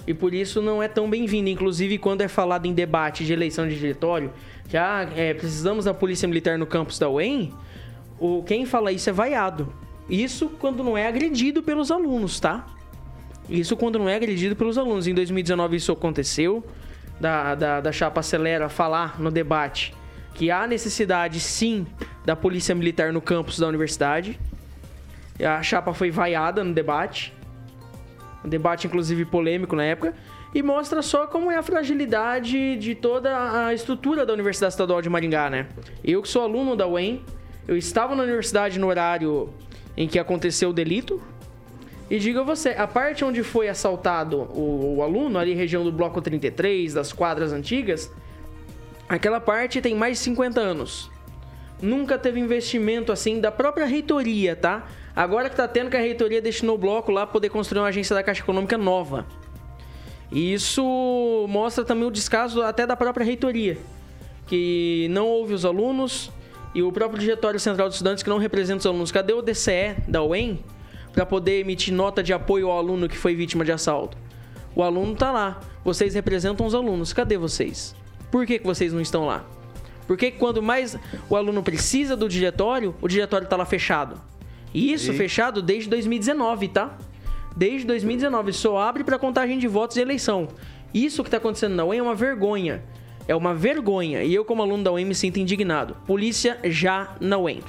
E por isso não é tão bem-vinda. Inclusive, quando é falado em debate de eleição de diretório, que ah, é, precisamos da polícia militar no campus da UEM, o, quem fala isso é vaiado. Isso quando não é agredido pelos alunos, tá? Isso quando não é agredido pelos alunos. Em 2019 isso aconteceu. Da, da, da chapa Acelera falar no debate que há necessidade sim da polícia militar no campus da universidade. A chapa foi vaiada no debate. Um debate, inclusive, polêmico na época. E mostra só como é a fragilidade de toda a estrutura da Universidade Estadual de Maringá, né? Eu que sou aluno da UEM, eu estava na universidade no horário em que aconteceu o delito. E diga você, a parte onde foi assaltado o, o aluno, ali região do bloco 33, das quadras antigas, aquela parte tem mais de 50 anos. Nunca teve investimento assim da própria reitoria, tá? Agora que tá tendo que a reitoria destinou o bloco lá poder construir uma agência da Caixa Econômica nova. E isso mostra também o descaso até da própria reitoria, que não ouve os alunos e o próprio Diretório Central de Estudantes que não representa os alunos. Cadê o DCE da UEM para poder emitir nota de apoio ao aluno que foi vítima de assalto? O aluno tá lá. Vocês representam os alunos. Cadê vocês? Por que, que vocês não estão lá? Porque quando mais o aluno precisa do diretório, o diretório tá lá fechado. E isso E- fechado desde 2019, tá? Desde 2019 só abre para contagem de votos e eleição. Isso que tá acontecendo na UEM é uma vergonha. É uma vergonha. E eu, como aluno da UEM, me sinto indignado. Polícia já na UEM.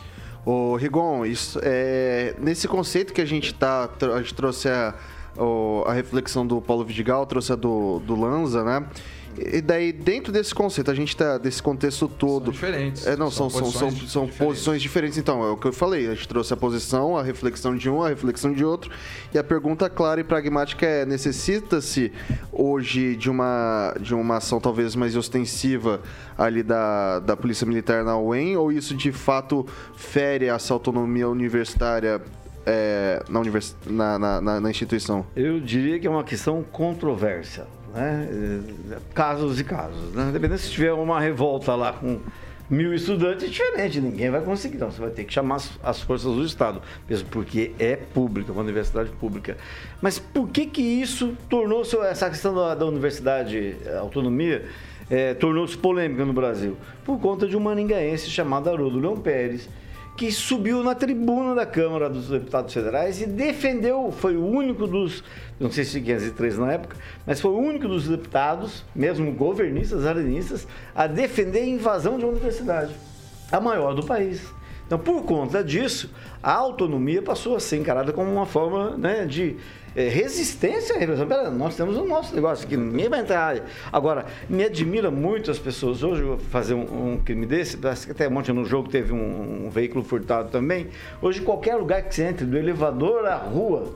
Ô, Rigon, isso, é, nesse conceito que a gente tá, a gente trouxe a, o- a reflexão do Paulo Vidigal, trouxe a do, do Lanza, né? E daí, dentro desse conceito, a gente tá desse contexto todo. São diferentes. É, não, são, São são, são, posições são posições diferentes. Então, é o que eu falei. A gente trouxe a posição, a reflexão de um, a reflexão de outro. E a pergunta clara e pragmática é: necessita-se hoje de uma, de uma ação talvez mais ostensiva ali da, da Polícia Militar na UEM? Ou isso de fato fere essa autonomia universitária é, na, univers, na, na, na- na instituição? Eu diria que é uma questão controversa, né? Eh, Casos e casos, né? Dependendo se tiver uma revolta lá com mil estudantes, é diferente, ninguém vai conseguir. Então, você vai ter que chamar as, as forças do Estado, mesmo porque é pública, uma universidade pública. Mas por que que isso tornou-se, essa questão da, da universidade, eh, autonomia, eh, tornou-se polêmica no Brasil? Por conta de um maningaense chamado Haroldo Leão Pérez, que subiu na tribuna da Câmara dos Deputados Federais e defendeu, foi o único dos, não sei se 503 na época, mas foi o único dos deputados, mesmo governistas, arenistas, a defender a invasão de uma universidade, a maior do país. Então, por conta disso, a autonomia passou a ser encarada como uma forma né, de eh, resistência à repressão. Pera, nós temos o nosso negócio aqui, ninguém vai entrar. Agora, me admira muito as pessoas hoje eu vou fazer um, um crime desse, parece que até ontem no jogo teve um, um veículo furtado também. Hoje, qualquer lugar que você entre, do elevador à rua,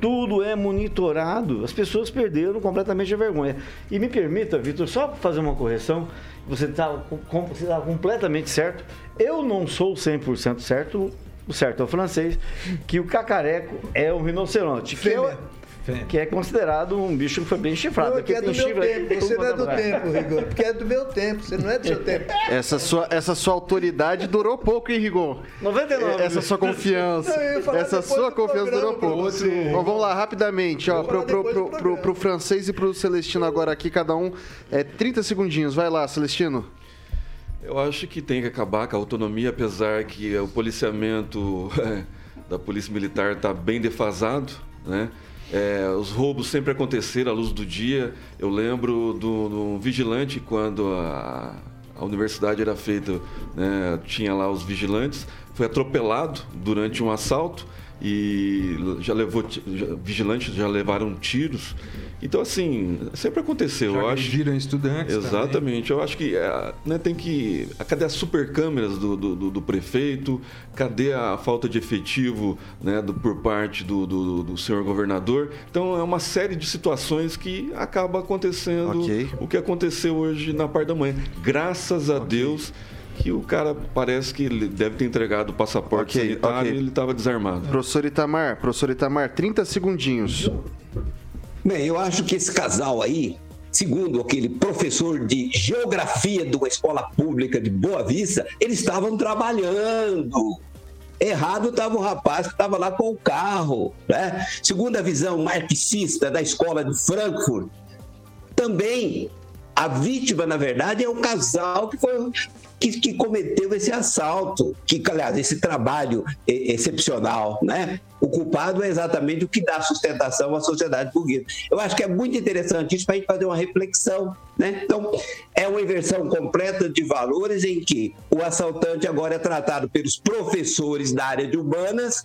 tudo é monitorado. As pessoas perderam completamente a vergonha. E me permita, Vitor, só fazer uma correção. Você está tá completamente certo. Eu não sou 100% certo. O certo é o francês, que o cacareco é um rinoceronte, que é, que é considerado um bicho que foi bem chifrado. Não, Aqui que é do meu chifre, tempo. tem Você não é do tempo, Rigor. Porque é do meu tempo. Você não é do seu tempo. Essa sua, essa sua autoridade durou pouco, hein, Rigon? 99. Essa sua confiança. Não, essa sua confiança durou pouco. Bom, vamos lá, rapidamente. Ó, pro, pro, pro, pro, pro francês e pro Celestino agora aqui, cada um é 30 segundinhos. Vai lá, Celestino. Eu acho que tem que acabar com a autonomia, apesar que o policiamento da Polícia Militar está bem defasado, né? É, os roubos sempre aconteceram à luz do dia. Eu lembro do, do vigilante quando a, a universidade era feita, né, tinha lá os vigilantes, foi atropelado durante um assalto e já levou já- vigilantes já levaram tiros. Então assim sempre aconteceu. Já eu acho. estudantes Exatamente. Eu acho que é, né, tem que. Cadê as super câmeras do, do, do- prefeito? Cadê a falta de efetivo né, do- por parte do, do, do senhor governador? Então é uma série de situações que acaba acontecendo Ok. o que aconteceu hoje na parte da manhã. Graças a Deus que o cara parece que ele deve ter entregado o passaporte Ok, sanitário ok. e ele estava desarmado. Professor Itamar, professor Itamar, 30 segundinhos. Bem, eu acho que esse casal aí, segundo aquele professor de geografia de uma escola pública de Boa Vista, eles estavam trabalhando. Errado estava o rapaz que estava lá com o carro. Né? Segundo a visão marxista da escola de Frankfurt, também a vítima, na verdade, é o casal que foi que, que cometeu esse assalto, que, aliás, esse trabalho excepcional, né? O culpado é exatamente o que dá sustentação à sociedade burguesa. Eu acho que é muito interessante isso para a gente fazer uma reflexão, né? Então, é uma inversão completa de valores em que o assaltante agora é tratado pelos professores da área de humanas,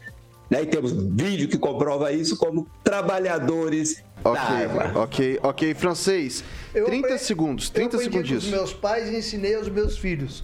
né? E temos vídeo que comprova isso como trabalhadores da arma. Ok, ok, francês. 30 segundos, 30 eu aprendi segundinhos. os meus pais e ensinei aos meus filhos.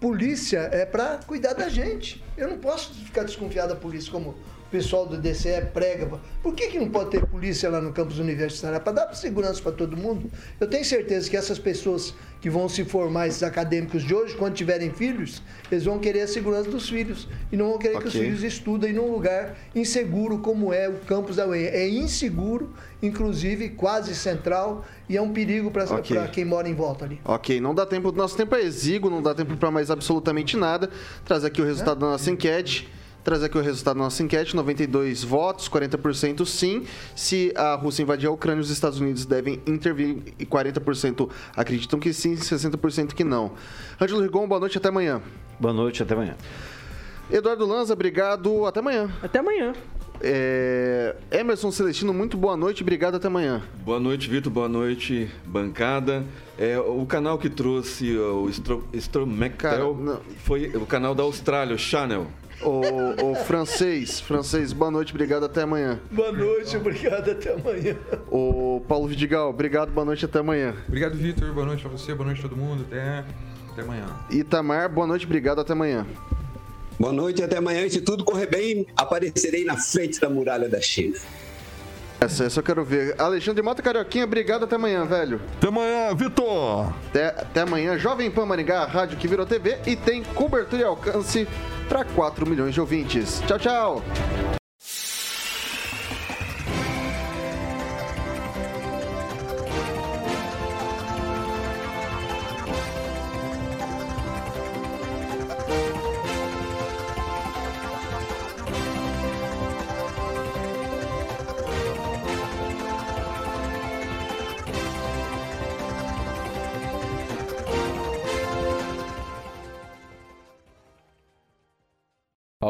Polícia é para cuidar da gente. Eu não posso ficar desconfiado da polícia como o pessoal do DCE prega. Por que, que não pode ter polícia lá no campus universitário? É para dar segurança para todo mundo? Eu tenho certeza que essas pessoas que vão se formar, esses acadêmicos de hoje, quando tiverem filhos, eles vão querer a segurança dos filhos. E não vão querer que os filhos estudem num lugar inseguro como é o campus da UEM. É inseguro, inclusive quase central, e é um perigo para Ok. quem mora em volta ali. Ok, não dá tempo, nosso tempo é exíguo, não dá tempo para mais absolutamente nada. Traz aqui o resultado da nossa enquete. Traz aqui o resultado da nossa enquete: 92 votos, 40% sim. Se a Rússia invadir a Ucrânia, os Estados Unidos devem intervir e 40% acreditam que sim, 60% que não. Ângelo Rigon, boa noite, até amanhã. Boa noite, até amanhã. Eduardo Lanza, obrigado, até amanhã. Até amanhã. É... Emerson Celestino, muito boa noite, obrigado, até amanhã. Boa noite, Vitor, boa noite, bancada. É, o canal que trouxe o Stromectel foi o canal da Austrália, o Channel. O, o, francês, francês, boa noite, obrigado, até amanhã. Boa noite, obrigado, até amanhã. O Paulo Vidigal, obrigado, boa noite, até amanhã. Obrigado, Vitor, boa noite pra você, boa noite a todo mundo, até, até amanhã. Itamar, boa noite, obrigado, até amanhã. Boa noite, até amanhã. E se tudo correr bem, aparecerei na frente da muralha da China. Essa, eu quero ver. Alexandre Mota Carioquinha, obrigado, até amanhã, velho. Até amanhã, Vitor. Até, até amanhã, Jovem Pan Maringá, a rádio que virou TV e tem cobertura e alcance para 4 milhões de ouvintes. Tchau, tchau.